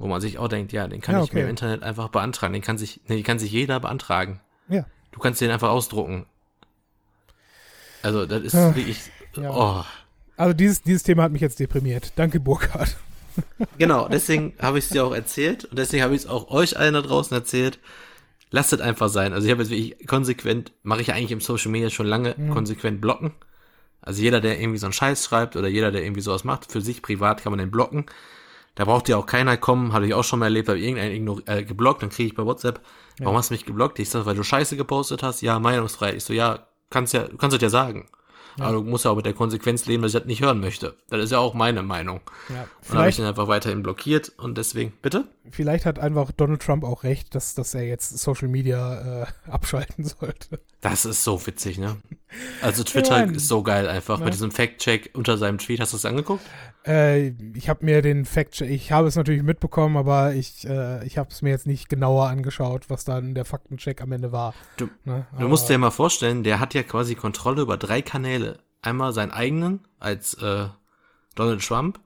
Wo man sich auch denkt, ja, den kann ja, okay. ich mir im Internet einfach beantragen. Den kann sich, nee, den kann sich jeder beantragen. Ja. Du kannst den einfach ausdrucken. Also, das ist ja. wirklich, ja. oh. Also dieses, dieses Thema hat mich jetzt deprimiert. Danke, Burkhard. Genau, deswegen habe ich es dir auch erzählt und deswegen habe ich es auch euch allen da draußen erzählt. Lasst es einfach sein. Also ich habe jetzt wirklich konsequent, mache ich ja eigentlich im Social Media schon lange, mhm. konsequent blocken. Also jeder, der irgendwie so einen Scheiß schreibt oder jeder, der irgendwie sowas macht, für sich privat kann man den blocken. Da braucht ja auch keiner kommen, hatte ich auch schon mal erlebt, habe irgendeinen äh, geblockt, dann kriege ich bei WhatsApp, warum ja. hast du mich geblockt? Ich sag, weil du Scheiße gepostet hast, ja, meinungsfrei. Ich so, ja, kannst ja, kannst du ja sagen. Ja. Aber du musst ja auch mit der Konsequenz leben, dass ich das nicht hören möchte. Das ist ja auch meine Meinung. Ja, und habe ich den einfach weiterhin blockiert und deswegen, bitte? Vielleicht hat einfach Donald Trump auch recht, dass, dass er jetzt Social Media äh, abschalten sollte. Das ist so witzig, ne? Also Twitter ja, ist so geil einfach. Ja. Bei diesem Fact-Check unter seinem Tweet, hast du es angeguckt? Äh, ich habe mir den Fact-Check, ich habe es natürlich mitbekommen, aber ich, äh, ich habe es mir jetzt nicht genauer angeschaut, was dann der Faktencheck am Ende war. Du, ne? du musst dir mal vorstellen, der hat ja quasi Kontrolle über drei Kanäle. Einmal seinen eigenen als äh, Donald Trump,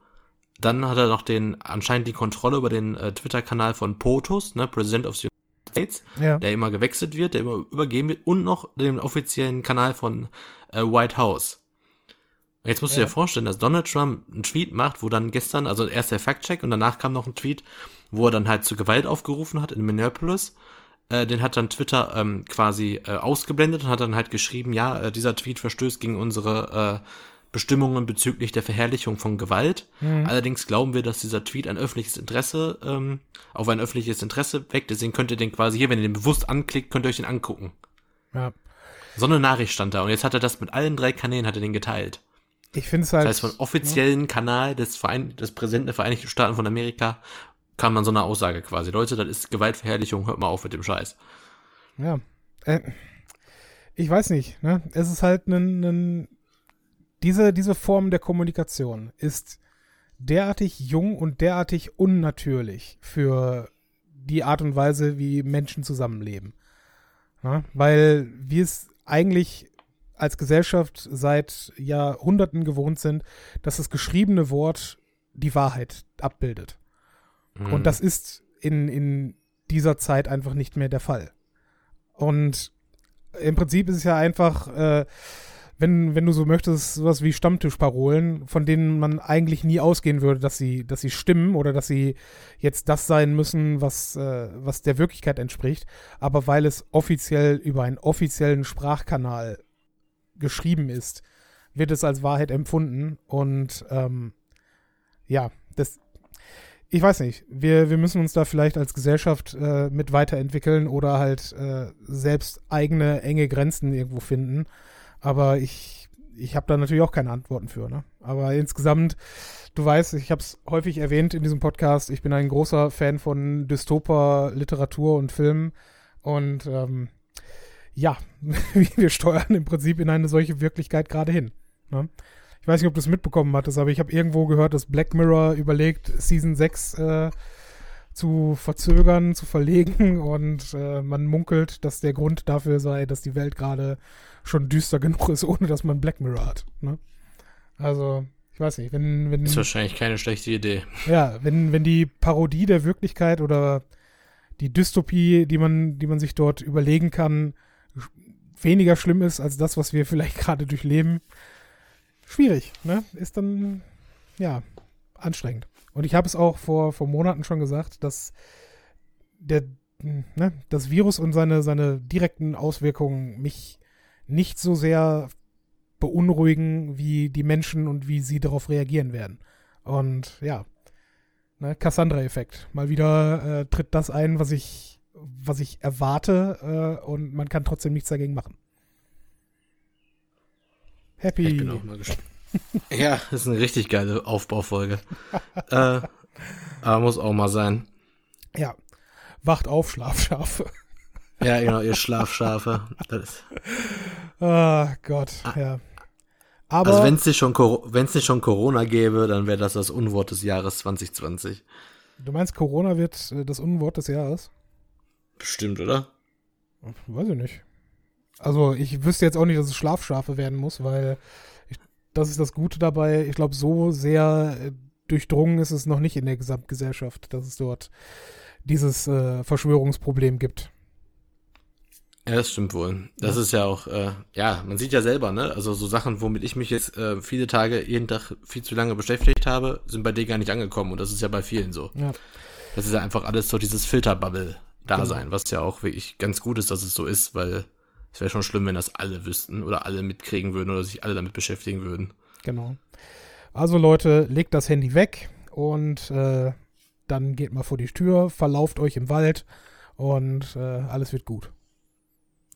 dann hat er noch den anscheinend die Kontrolle über den äh, Twitter-Kanal von POTUS, ne, President of the United States, ja. der immer gewechselt wird, der immer übergeben wird, und noch den offiziellen Kanal von äh, White House. Jetzt musst du dir vorstellen, dass Donald Trump einen Tweet macht, wo dann gestern, also erst der Fact-Check und danach kam noch ein Tweet, wo er dann halt zu Gewalt aufgerufen hat in Minneapolis. Äh, den hat dann Twitter ähm, quasi äh, ausgeblendet und hat dann halt geschrieben, ja, äh, dieser Tweet verstößt gegen unsere äh, Bestimmungen bezüglich der Verherrlichung von Gewalt. Mhm. Allerdings glauben wir, dass dieser Tweet ein öffentliches Interesse, ähm, auf ein öffentliches Interesse weckt. Deswegen könnt ihr den quasi hier, wenn ihr den bewusst anklickt, könnt ihr euch den angucken. Ja. So eine Nachricht stand da und jetzt hat er das mit allen drei Kanälen hat er den geteilt. Ich finde es halt. Das heißt, von offiziellen ja. Kanal des, Verein des Präsidenten der Vereinigten Staaten von Amerika kam dann so eine Aussage quasi. Leute, das ist Gewaltverherrlichung, hört mal auf mit dem Scheiß. Ja. Äh, ich weiß nicht, ne? Es ist halt ein, ein diese, diese Form der Kommunikation ist derartig jung und derartig unnatürlich für die Art und Weise, wie Menschen zusammenleben. Ja, weil wir es eigentlich als Gesellschaft seit Jahrhunderten gewohnt sind, dass das geschriebene Wort die Wahrheit abbildet. Mhm. Und das ist in, in dieser Zeit einfach nicht mehr der Fall. Und im Prinzip ist es ja einfach, äh, wenn, wenn du so möchtest, sowas wie Stammtischparolen, von denen man eigentlich nie ausgehen würde, dass sie, dass sie stimmen oder dass sie jetzt das sein müssen, was, äh, was der Wirklichkeit entspricht. Aber weil es offiziell über einen offiziellen Sprachkanal geschrieben ist, wird es als Wahrheit empfunden. Und ähm, ja, das, ich weiß nicht, wir, wir müssen uns da vielleicht als Gesellschaft äh, mit weiterentwickeln oder halt äh, selbst eigene enge Grenzen irgendwo finden. Aber ich, ich habe da natürlich auch keine Antworten für. Ne? Aber insgesamt, du weißt, ich habe es häufig erwähnt in diesem Podcast, ich bin ein großer Fan von Dystoper-Literatur und Filmen. Und ähm, ja, wir steuern im Prinzip in eine solche Wirklichkeit gerade hin. Ne? Ich weiß nicht, ob du es mitbekommen hattest, aber ich habe irgendwo gehört, dass Black Mirror überlegt, Season 6 äh, zu verzögern, zu verlegen und äh, man munkelt, dass der Grund dafür sei, dass die Welt gerade schon düster genug ist, ohne dass man Black Mirror hat. Ne? Also, ich weiß nicht, wenn, wenn. Ist wahrscheinlich keine schlechte Idee. Ja, wenn, wenn die Parodie der Wirklichkeit oder die Dystopie, die man, die man sich dort überlegen kann, weniger schlimm ist als das, was wir vielleicht gerade durchleben, schwierig, ne? Ist dann, ja, anstrengend. Und ich habe es auch vor, vor Monaten schon gesagt, dass der, ne, das Virus und seine, seine direkten Auswirkungen mich nicht so sehr beunruhigen wie die Menschen und wie sie darauf reagieren werden. Und ja, ne, Cassandra-Effekt. Mal wieder äh, tritt das ein, was ich, was ich erwarte äh, und man kann trotzdem nichts dagegen machen. Happy. Ich bin auch mal gespannt. ja, das ist eine richtig geile Aufbaufolge. äh, aber muss auch mal sein. Ja. Wacht auf, Schlafschafe. ja, genau, ihr Schlafschafe. Ah, oh Gott, ah. ja. Aber also wenn es nicht, schon, nicht schon Corona gäbe, dann wäre das das Unwort des Jahres 2020. Du meinst, Corona wird äh, das Unwort des Jahres? Bestimmt, oder? Weiß ich nicht. Also ich wüsste jetzt auch nicht, dass es Schlafschafe werden muss, weil ich, das ist das Gute dabei. Ich glaube, so sehr äh, durchdrungen ist es noch nicht in der Gesamtgesellschaft, dass es dort dieses äh, Verschwörungsproblem gibt. Ja, das stimmt wohl. Das ja. ist ja auch, äh, ja, man sieht ja selber, ne? Also so Sachen, womit ich mich jetzt äh, viele Tage, jeden Tag viel zu lange beschäftigt habe, sind bei dir gar nicht angekommen. Und das ist ja bei vielen so. Ja. Das ist ja einfach alles so dieses Filterbubble-Dasein, genau. was ja auch wirklich ganz gut ist, dass es so ist, weil es wäre schon schlimm, wenn das alle wüssten oder alle mitkriegen würden oder sich alle damit beschäftigen würden. Genau. Also Leute, legt das Handy weg und äh, dann geht mal vor die Tür, verlauft euch im Wald und äh, alles wird gut.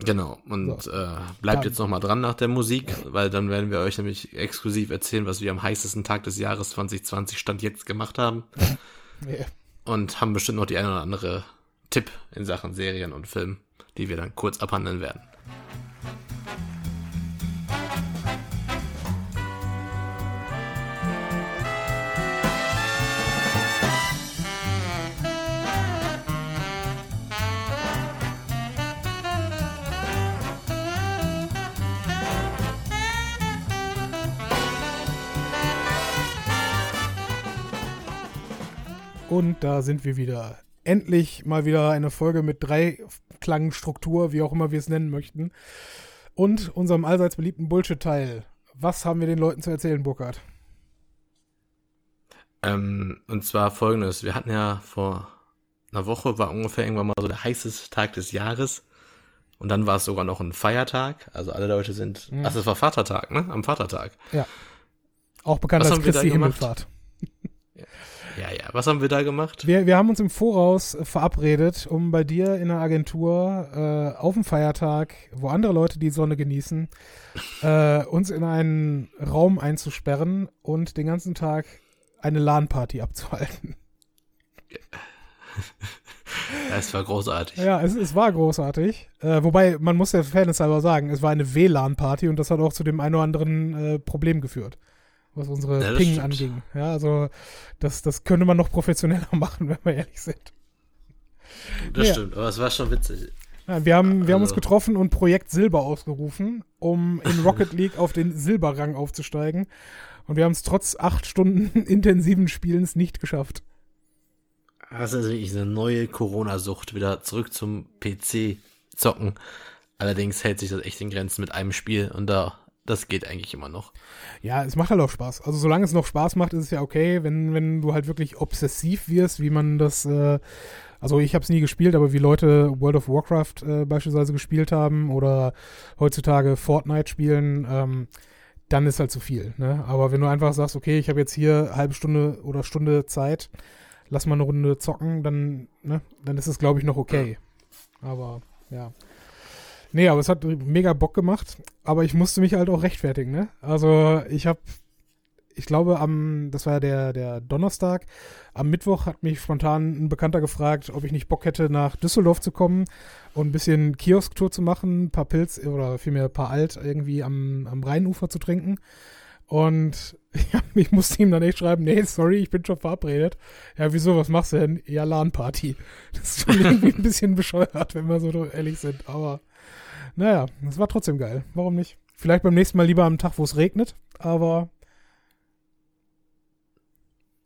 Genau, und so. äh, bleibt dann. jetzt nochmal dran nach der Musik, weil dann werden wir euch nämlich exklusiv erzählen, was wir am heißesten Tag des Jahres 2020 Stand jetzt gemacht haben. yeah. Und haben bestimmt noch die eine oder andere Tipp in Sachen Serien und Filmen, die wir dann kurz abhandeln werden. Und da sind wir wieder. Endlich mal wieder eine Folge mit drei Klangstruktur, wie auch immer wir es nennen möchten. Und unserem allseits beliebten Bullshit-Teil. Was haben wir den Leuten zu erzählen, Burkhard? Ähm, und zwar folgendes. Wir hatten ja vor einer Woche, war ungefähr irgendwann mal so der heißeste Tag des Jahres. Und dann war es sogar noch ein Feiertag. Also alle Leute sind. Mhm. Ach, es war Vatertag, ne? Am Vatertag. Ja. Auch bekannt Was als Christi Himmelfahrt. Ja, ja. Was haben wir da gemacht? Wir, wir haben uns im Voraus verabredet, um bei dir in der Agentur äh, auf dem Feiertag, wo andere Leute die Sonne genießen, äh, uns in einen Raum einzusperren und den ganzen Tag eine LAN-Party abzuhalten. Ja, es war großartig. Ja, es, es war großartig. Äh, wobei, man muss der Fairness halber sagen, es war eine WLAN-Party und das hat auch zu dem einen oder anderen äh, Problem geführt was unsere ja, Ping anging. Ja, also das, das könnte man noch professioneller machen, wenn wir ehrlich sind. Das ja. stimmt, aber es war schon witzig. Ja, wir haben, wir also. haben uns also getroffen und Projekt Silber ausgerufen, um in Rocket League auf den Silberrang aufzusteigen. Und wir haben es trotz acht Stunden intensiven Spielens nicht geschafft. Das ist also wirklich eine neue Corona-Sucht, wieder zurück zum PC zocken. Allerdings hält sich das echt in Grenzen mit einem Spiel und da das geht eigentlich immer noch. Ja, es macht halt auch Spaß. Also solange es noch Spaß macht, ist es ja okay. Wenn, wenn du halt wirklich obsessiv wirst, wie man das, äh, also ich habe es nie gespielt, aber wie Leute World of Warcraft äh, beispielsweise gespielt haben oder heutzutage Fortnite spielen, ähm, dann ist halt zu viel. Ne? Aber wenn du einfach sagst, okay, ich habe jetzt hier halbe Stunde oder Stunde Zeit, lass mal eine Runde zocken, dann, ne, dann ist es, glaube ich, noch okay. Aber ja. Nee, aber es hat mega Bock gemacht. Aber ich musste mich halt auch rechtfertigen, ne? Also ich habe, ich glaube, am, das war ja der, der Donnerstag, am Mittwoch hat mich spontan ein Bekannter gefragt, ob ich nicht Bock hätte, nach Düsseldorf zu kommen und ein bisschen Kiosktour zu machen, ein paar Pilz oder vielmehr ein paar Alt irgendwie am, am Rheinufer zu trinken. Und ja, ich musste ihm dann echt schreiben, nee, sorry, ich bin schon verabredet. Ja, wieso, was machst du denn? Ja, LAN-Party. Das ist schon irgendwie ein bisschen bescheuert, wenn wir so ehrlich sind. Aber naja, es war trotzdem geil. Warum nicht? Vielleicht beim nächsten Mal lieber am Tag, wo es regnet, aber.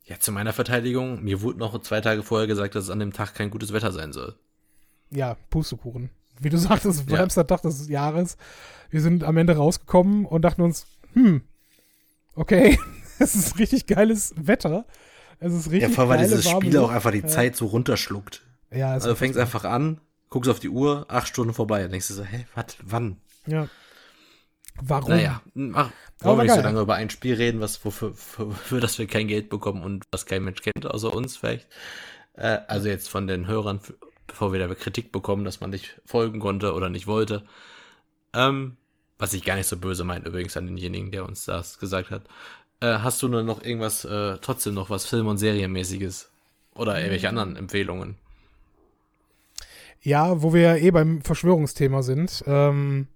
Ja, zu meiner Verteidigung, mir wurde noch zwei Tage vorher gesagt, dass es an dem Tag kein gutes Wetter sein soll. Ja, Pustekuchen. Wie du sagtest, wärmster ja. Tag des Jahres. Wir sind am Ende rausgekommen und dachten uns, hm, okay, es ist richtig geiles Wetter. Es ist richtig Ja, vor allem, weil dieses Spiel auch einfach die ja. Zeit so runterschluckt. Ja, also fängst einfach an, guckst auf die Uhr, acht Stunden vorbei und denkst du so, hä, was, wann? Ja. Warum? Naja, ach, wollen wir nicht so lange über ein Spiel reden, was wofür für, für das wir kein Geld bekommen und was kein Mensch kennt, außer uns vielleicht. Äh, also jetzt von den Hörern, bevor wir da Kritik bekommen, dass man nicht folgen konnte oder nicht wollte. Ähm, was ich gar nicht so böse meint übrigens an denjenigen, der uns das gesagt hat. Äh, hast du nur noch irgendwas, äh, trotzdem noch was Film- und Serienmäßiges? Oder irgendwelche anderen Empfehlungen? Ja, wo wir ja eh beim Verschwörungsthema sind. Ähm,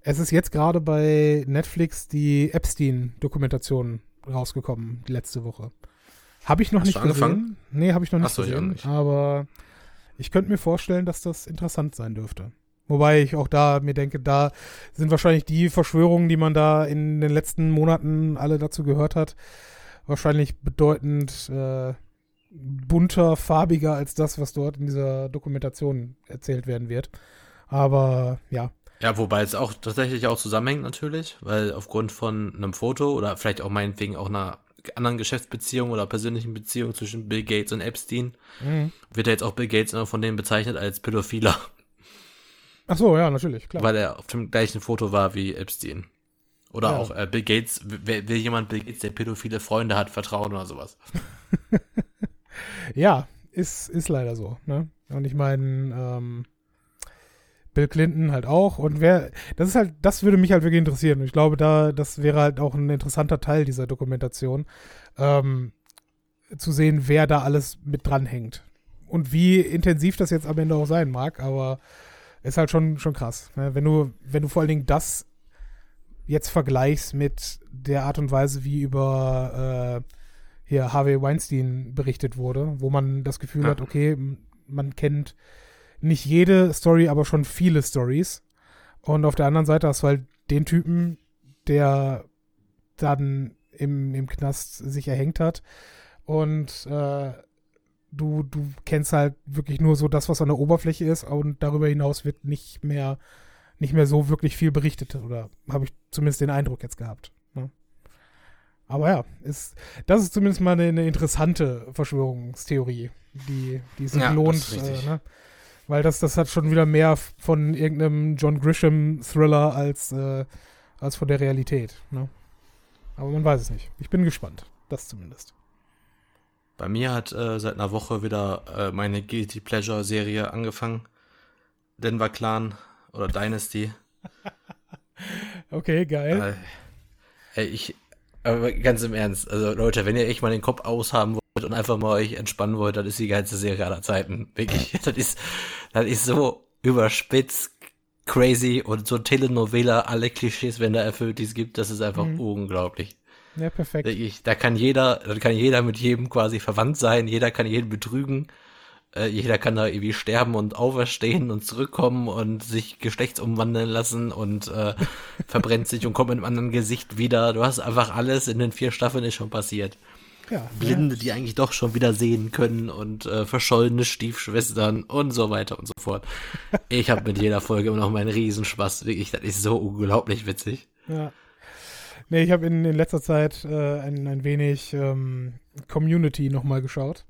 es ist jetzt gerade bei Netflix die Epstein-Dokumentation rausgekommen, die letzte Woche. Habe ich noch Hast nicht gesehen. Angefangen? Nee, habe ich noch nicht so, gesehen. Nicht. Aber ich könnte mir vorstellen, dass das interessant sein dürfte. Wobei ich auch da mir denke, da sind wahrscheinlich die Verschwörungen, die man da in den letzten Monaten alle dazu gehört hat, wahrscheinlich bedeutend äh, bunter, farbiger als das, was dort in dieser Dokumentation erzählt werden wird. Aber ja, ja, wobei es auch tatsächlich auch zusammenhängt natürlich, weil aufgrund von einem Foto oder vielleicht auch meinetwegen auch einer anderen Geschäftsbeziehung oder persönlichen Beziehung zwischen Bill Gates und Epstein mhm. wird ja jetzt auch Bill Gates immer von denen bezeichnet als Pädophiler. Ach so, ja, natürlich, klar. Weil er auf dem gleichen Foto war wie Epstein. Oder ja. auch äh, Bill Gates, will, will jemand Bill Gates, der pädophile Freunde hat, vertrauen oder sowas? ja, ist, ist leider so. Ne? Und ich meine, ähm, Bill Clinton halt auch. Und wer, das ist halt, das würde mich halt wirklich interessieren. Und ich glaube, da, das wäre halt auch ein interessanter Teil dieser Dokumentation, ähm, zu sehen, wer da alles mit dranhängt. Und wie intensiv das jetzt am Ende auch sein mag, aber ist halt schon, schon krass. Ne? Wenn du, wenn du vor allen Dingen das jetzt vergleichst mit der Art und Weise, wie über äh, hier Harvey Weinstein berichtet wurde, wo man das Gefühl ja. hat, okay, man kennt nicht jede Story, aber schon viele Stories. Und auf der anderen Seite hast du halt den Typen, der dann im, im Knast sich erhängt hat. Und äh, du, du kennst halt wirklich nur so das, was an der Oberfläche ist. Und darüber hinaus wird nicht mehr, nicht mehr so wirklich viel berichtet. Oder habe ich zumindest den Eindruck jetzt gehabt. Aber ja, ist, das ist zumindest mal eine, eine interessante Verschwörungstheorie, die, die sich ja, lohnt. Äh, ne? Weil das, das hat schon wieder mehr von irgendeinem John Grisham-Thriller als, äh, als von der Realität. Ne? Aber man weiß es nicht. Ich bin gespannt. Das zumindest. Bei mir hat äh, seit einer Woche wieder äh, meine Guilty Pleasure-Serie angefangen. Denver Clan oder Dynasty. okay, geil. Äh, ey, ich, aber ganz im Ernst, also Leute, wenn ihr echt mal den Kopf aushaben wollt, und einfach mal euch entspannen wollt, das ist die geilste Serie aller Zeiten. Wirklich. Das ist, das ist so überspitzt, crazy und so Telenovela, alle Klischees werden da erfüllt, die es gibt. Das ist einfach mhm. unglaublich. Ja, perfekt. Ich, da kann jeder, da kann jeder mit jedem quasi verwandt sein, jeder kann jeden betrügen. Äh, jeder kann da irgendwie sterben und auferstehen und zurückkommen und sich geschlechtsumwandeln lassen und äh, verbrennt sich und kommt mit einem anderen Gesicht wieder. Du hast einfach alles in den vier Staffeln ist schon passiert. Ja, Blinde, ja. die eigentlich doch schon wieder sehen können und äh, verschollene Stiefschwestern und so weiter und so fort. Ich habe mit jeder Folge immer noch meinen Riesenspaß. Wirklich, das ist so unglaublich witzig. Ja. Nee, ich habe in, in letzter Zeit äh, ein, ein wenig ähm, Community nochmal geschaut.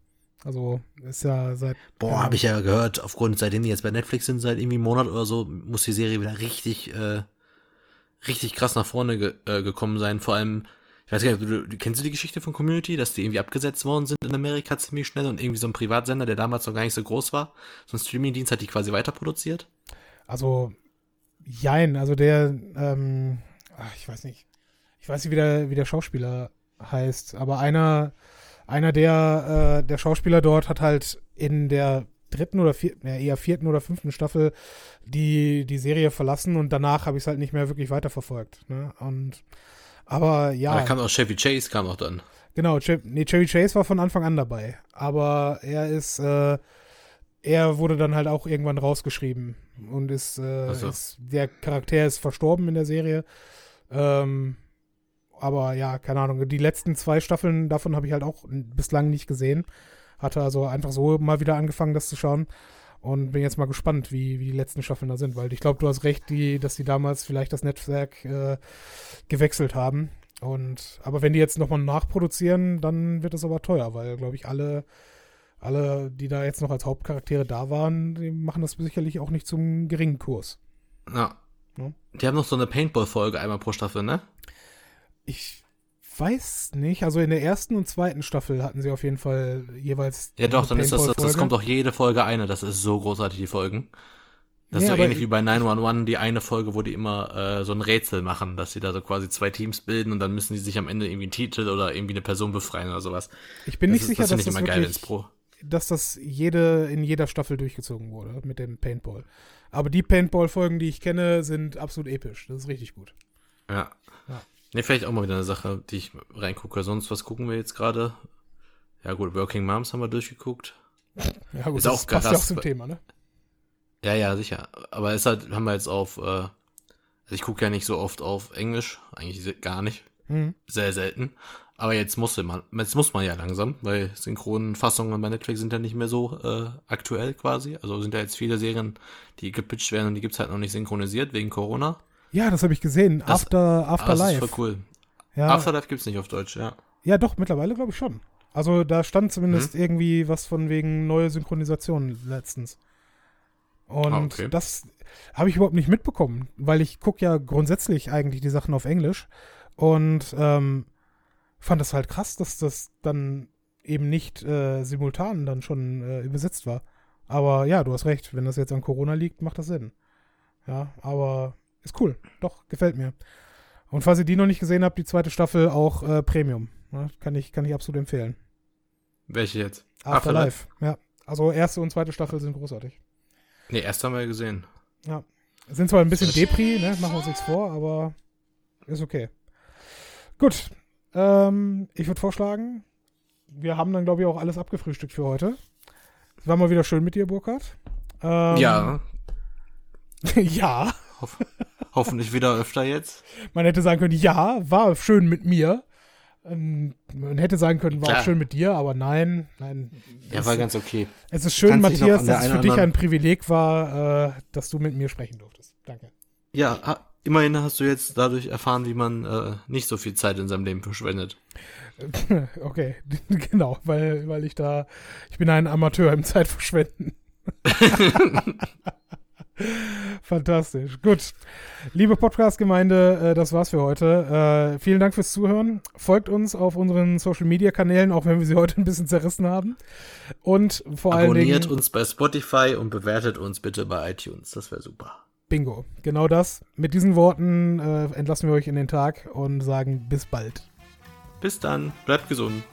Also ist ja seit. Boah, habe ich ja gehört, aufgrund, seitdem die jetzt bei Netflix sind, seit irgendwie einem Monat oder so, muss die Serie wieder richtig, äh, richtig krass nach vorne ge äh, gekommen sein. Vor allem ich weiß gar nicht, du, du, kennst du die Geschichte von Community, dass die irgendwie abgesetzt worden sind in Amerika ziemlich schnell und irgendwie so ein Privatsender, der damals noch gar nicht so groß war, so ein Streamingdienst hat die quasi weiter produziert? Also, jein, also der, ähm, ach, ich weiß nicht, ich weiß nicht, wie der, wie der Schauspieler heißt, aber einer, einer der, äh, der Schauspieler dort hat halt in der dritten oder vierten, ja, eher vierten oder fünften Staffel die, die Serie verlassen und danach habe ich es halt nicht mehr wirklich weiterverfolgt. Ne? Und Aber ja. Da kam auch Chevy Chase, kam auch dann. Genau, Ch nee, Chevy Chase war von Anfang an dabei. Aber er ist, äh, er wurde dann halt auch irgendwann rausgeschrieben und ist, äh, so. ist der Charakter ist verstorben in der Serie. Ähm, aber ja, keine Ahnung. Die letzten zwei Staffeln davon habe ich halt auch bislang nicht gesehen. Hatte also einfach so mal wieder angefangen, das zu schauen. Und bin jetzt mal gespannt, wie, wie die letzten Staffeln da sind, weil ich glaube, du hast recht, die, dass die damals vielleicht das Netzwerk äh, gewechselt haben. Und aber wenn die jetzt nochmal nachproduzieren, dann wird es aber teuer, weil, glaube ich, alle, alle, die da jetzt noch als Hauptcharaktere da waren, die machen das sicherlich auch nicht zum geringen Kurs. Ja. ja? Die haben noch so eine Paintball-Folge einmal pro Staffel, ne? Ich weiß nicht. Also in der ersten und zweiten Staffel hatten sie auf jeden Fall jeweils. Ja, doch, dann ist das, das kommt doch jede Folge eine. Das ist so großartig, die Folgen. Das ja, ist so ähnlich wie bei 911, die eine Folge, wo die immer äh, so ein Rätsel machen, dass sie da so quasi zwei Teams bilden und dann müssen die sich am Ende irgendwie einen Titel oder irgendwie eine Person befreien oder sowas. Ich bin das nicht ist, sicher, das dass das wirklich, geil ins Pro. dass das jede in jeder Staffel durchgezogen wurde mit dem Paintball. Aber die Paintball-Folgen, die ich kenne, sind absolut episch. Das ist richtig gut. Ja. Ne, vielleicht auch mal wieder eine Sache, die ich reingucke. Sonst, was gucken wir jetzt gerade? Ja gut, Working Moms haben wir durchgeguckt. Ja gut, ist das auch passt ja auch zum Thema, ne? Ja, ja, sicher. Aber es halt, haben wir jetzt auf, äh, also ich gucke ja nicht so oft auf Englisch, eigentlich gar nicht. Mhm. Sehr selten. Aber jetzt muss man, jetzt muss man ja langsam, weil Synchronfassungen bei Netflix sind ja nicht mehr so äh, aktuell quasi. Also sind ja jetzt viele Serien, die gepitcht werden und die gibt's halt noch nicht synchronisiert wegen Corona. Ja, das habe ich gesehen. Das, After, After das Life. Das ist voll cool. Ja. Afterlife gibt's nicht auf Deutsch, ja. Ja, doch, mittlerweile glaube ich schon. Also da stand zumindest mhm. irgendwie was von wegen neue Synchronisation letztens. Und ah, okay. das habe ich überhaupt nicht mitbekommen, weil ich gucke ja grundsätzlich eigentlich die Sachen auf Englisch und ähm, fand das halt krass, dass das dann eben nicht äh, simultan dann schon äh, übersetzt war. Aber ja, du hast recht, wenn das jetzt an Corona liegt, macht das Sinn. Ja, aber ist cool. Doch, gefällt mir. Und falls ihr die noch nicht gesehen habt, die zweite Staffel auch äh, Premium. Ne? Kann, ich, kann ich absolut empfehlen. Welche jetzt? Afterlife. Afterlife. Ja. Also erste und zweite Staffel sind großartig. Nee, erst haben wir gesehen. Ja. Sind zwar ein bisschen Depri, ne? Machen wir uns nichts vor, aber ist okay. Gut. Ähm, ich würde vorschlagen, wir haben dann, glaube ich, auch alles abgefrühstückt für heute. Es war mal wieder schön mit dir, Burkhard. Ähm, ja. ja. Hoff, hoffentlich wieder öfter jetzt. Man hätte sagen können, ja, war schön mit mir. Ähm, man hätte sagen können, war Klar. auch schön mit dir, aber nein, nein. Ja, war ganz okay. Es ist schön, Kannst Matthias, dass es für dich ein Privileg war, äh, dass du mit mir sprechen durftest. Danke. Ja, immerhin hast du jetzt dadurch erfahren, wie man äh, nicht so viel Zeit in seinem Leben verschwendet. Okay, genau, weil, weil ich da, ich bin ein Amateur im Zeitverschwenden. Fantastisch. Gut. Liebe Podcast-Gemeinde, äh, das war's für heute. Äh, vielen Dank fürs Zuhören. Folgt uns auf unseren Social-Media-Kanälen, auch wenn wir sie heute ein bisschen zerrissen haben. Und vor allen Dingen. Abonniert uns bei Spotify und bewertet uns bitte bei iTunes. Das wäre super. Bingo. Genau das. Mit diesen Worten äh, entlassen wir euch in den Tag und sagen bis bald. Bis dann. Bleibt gesund.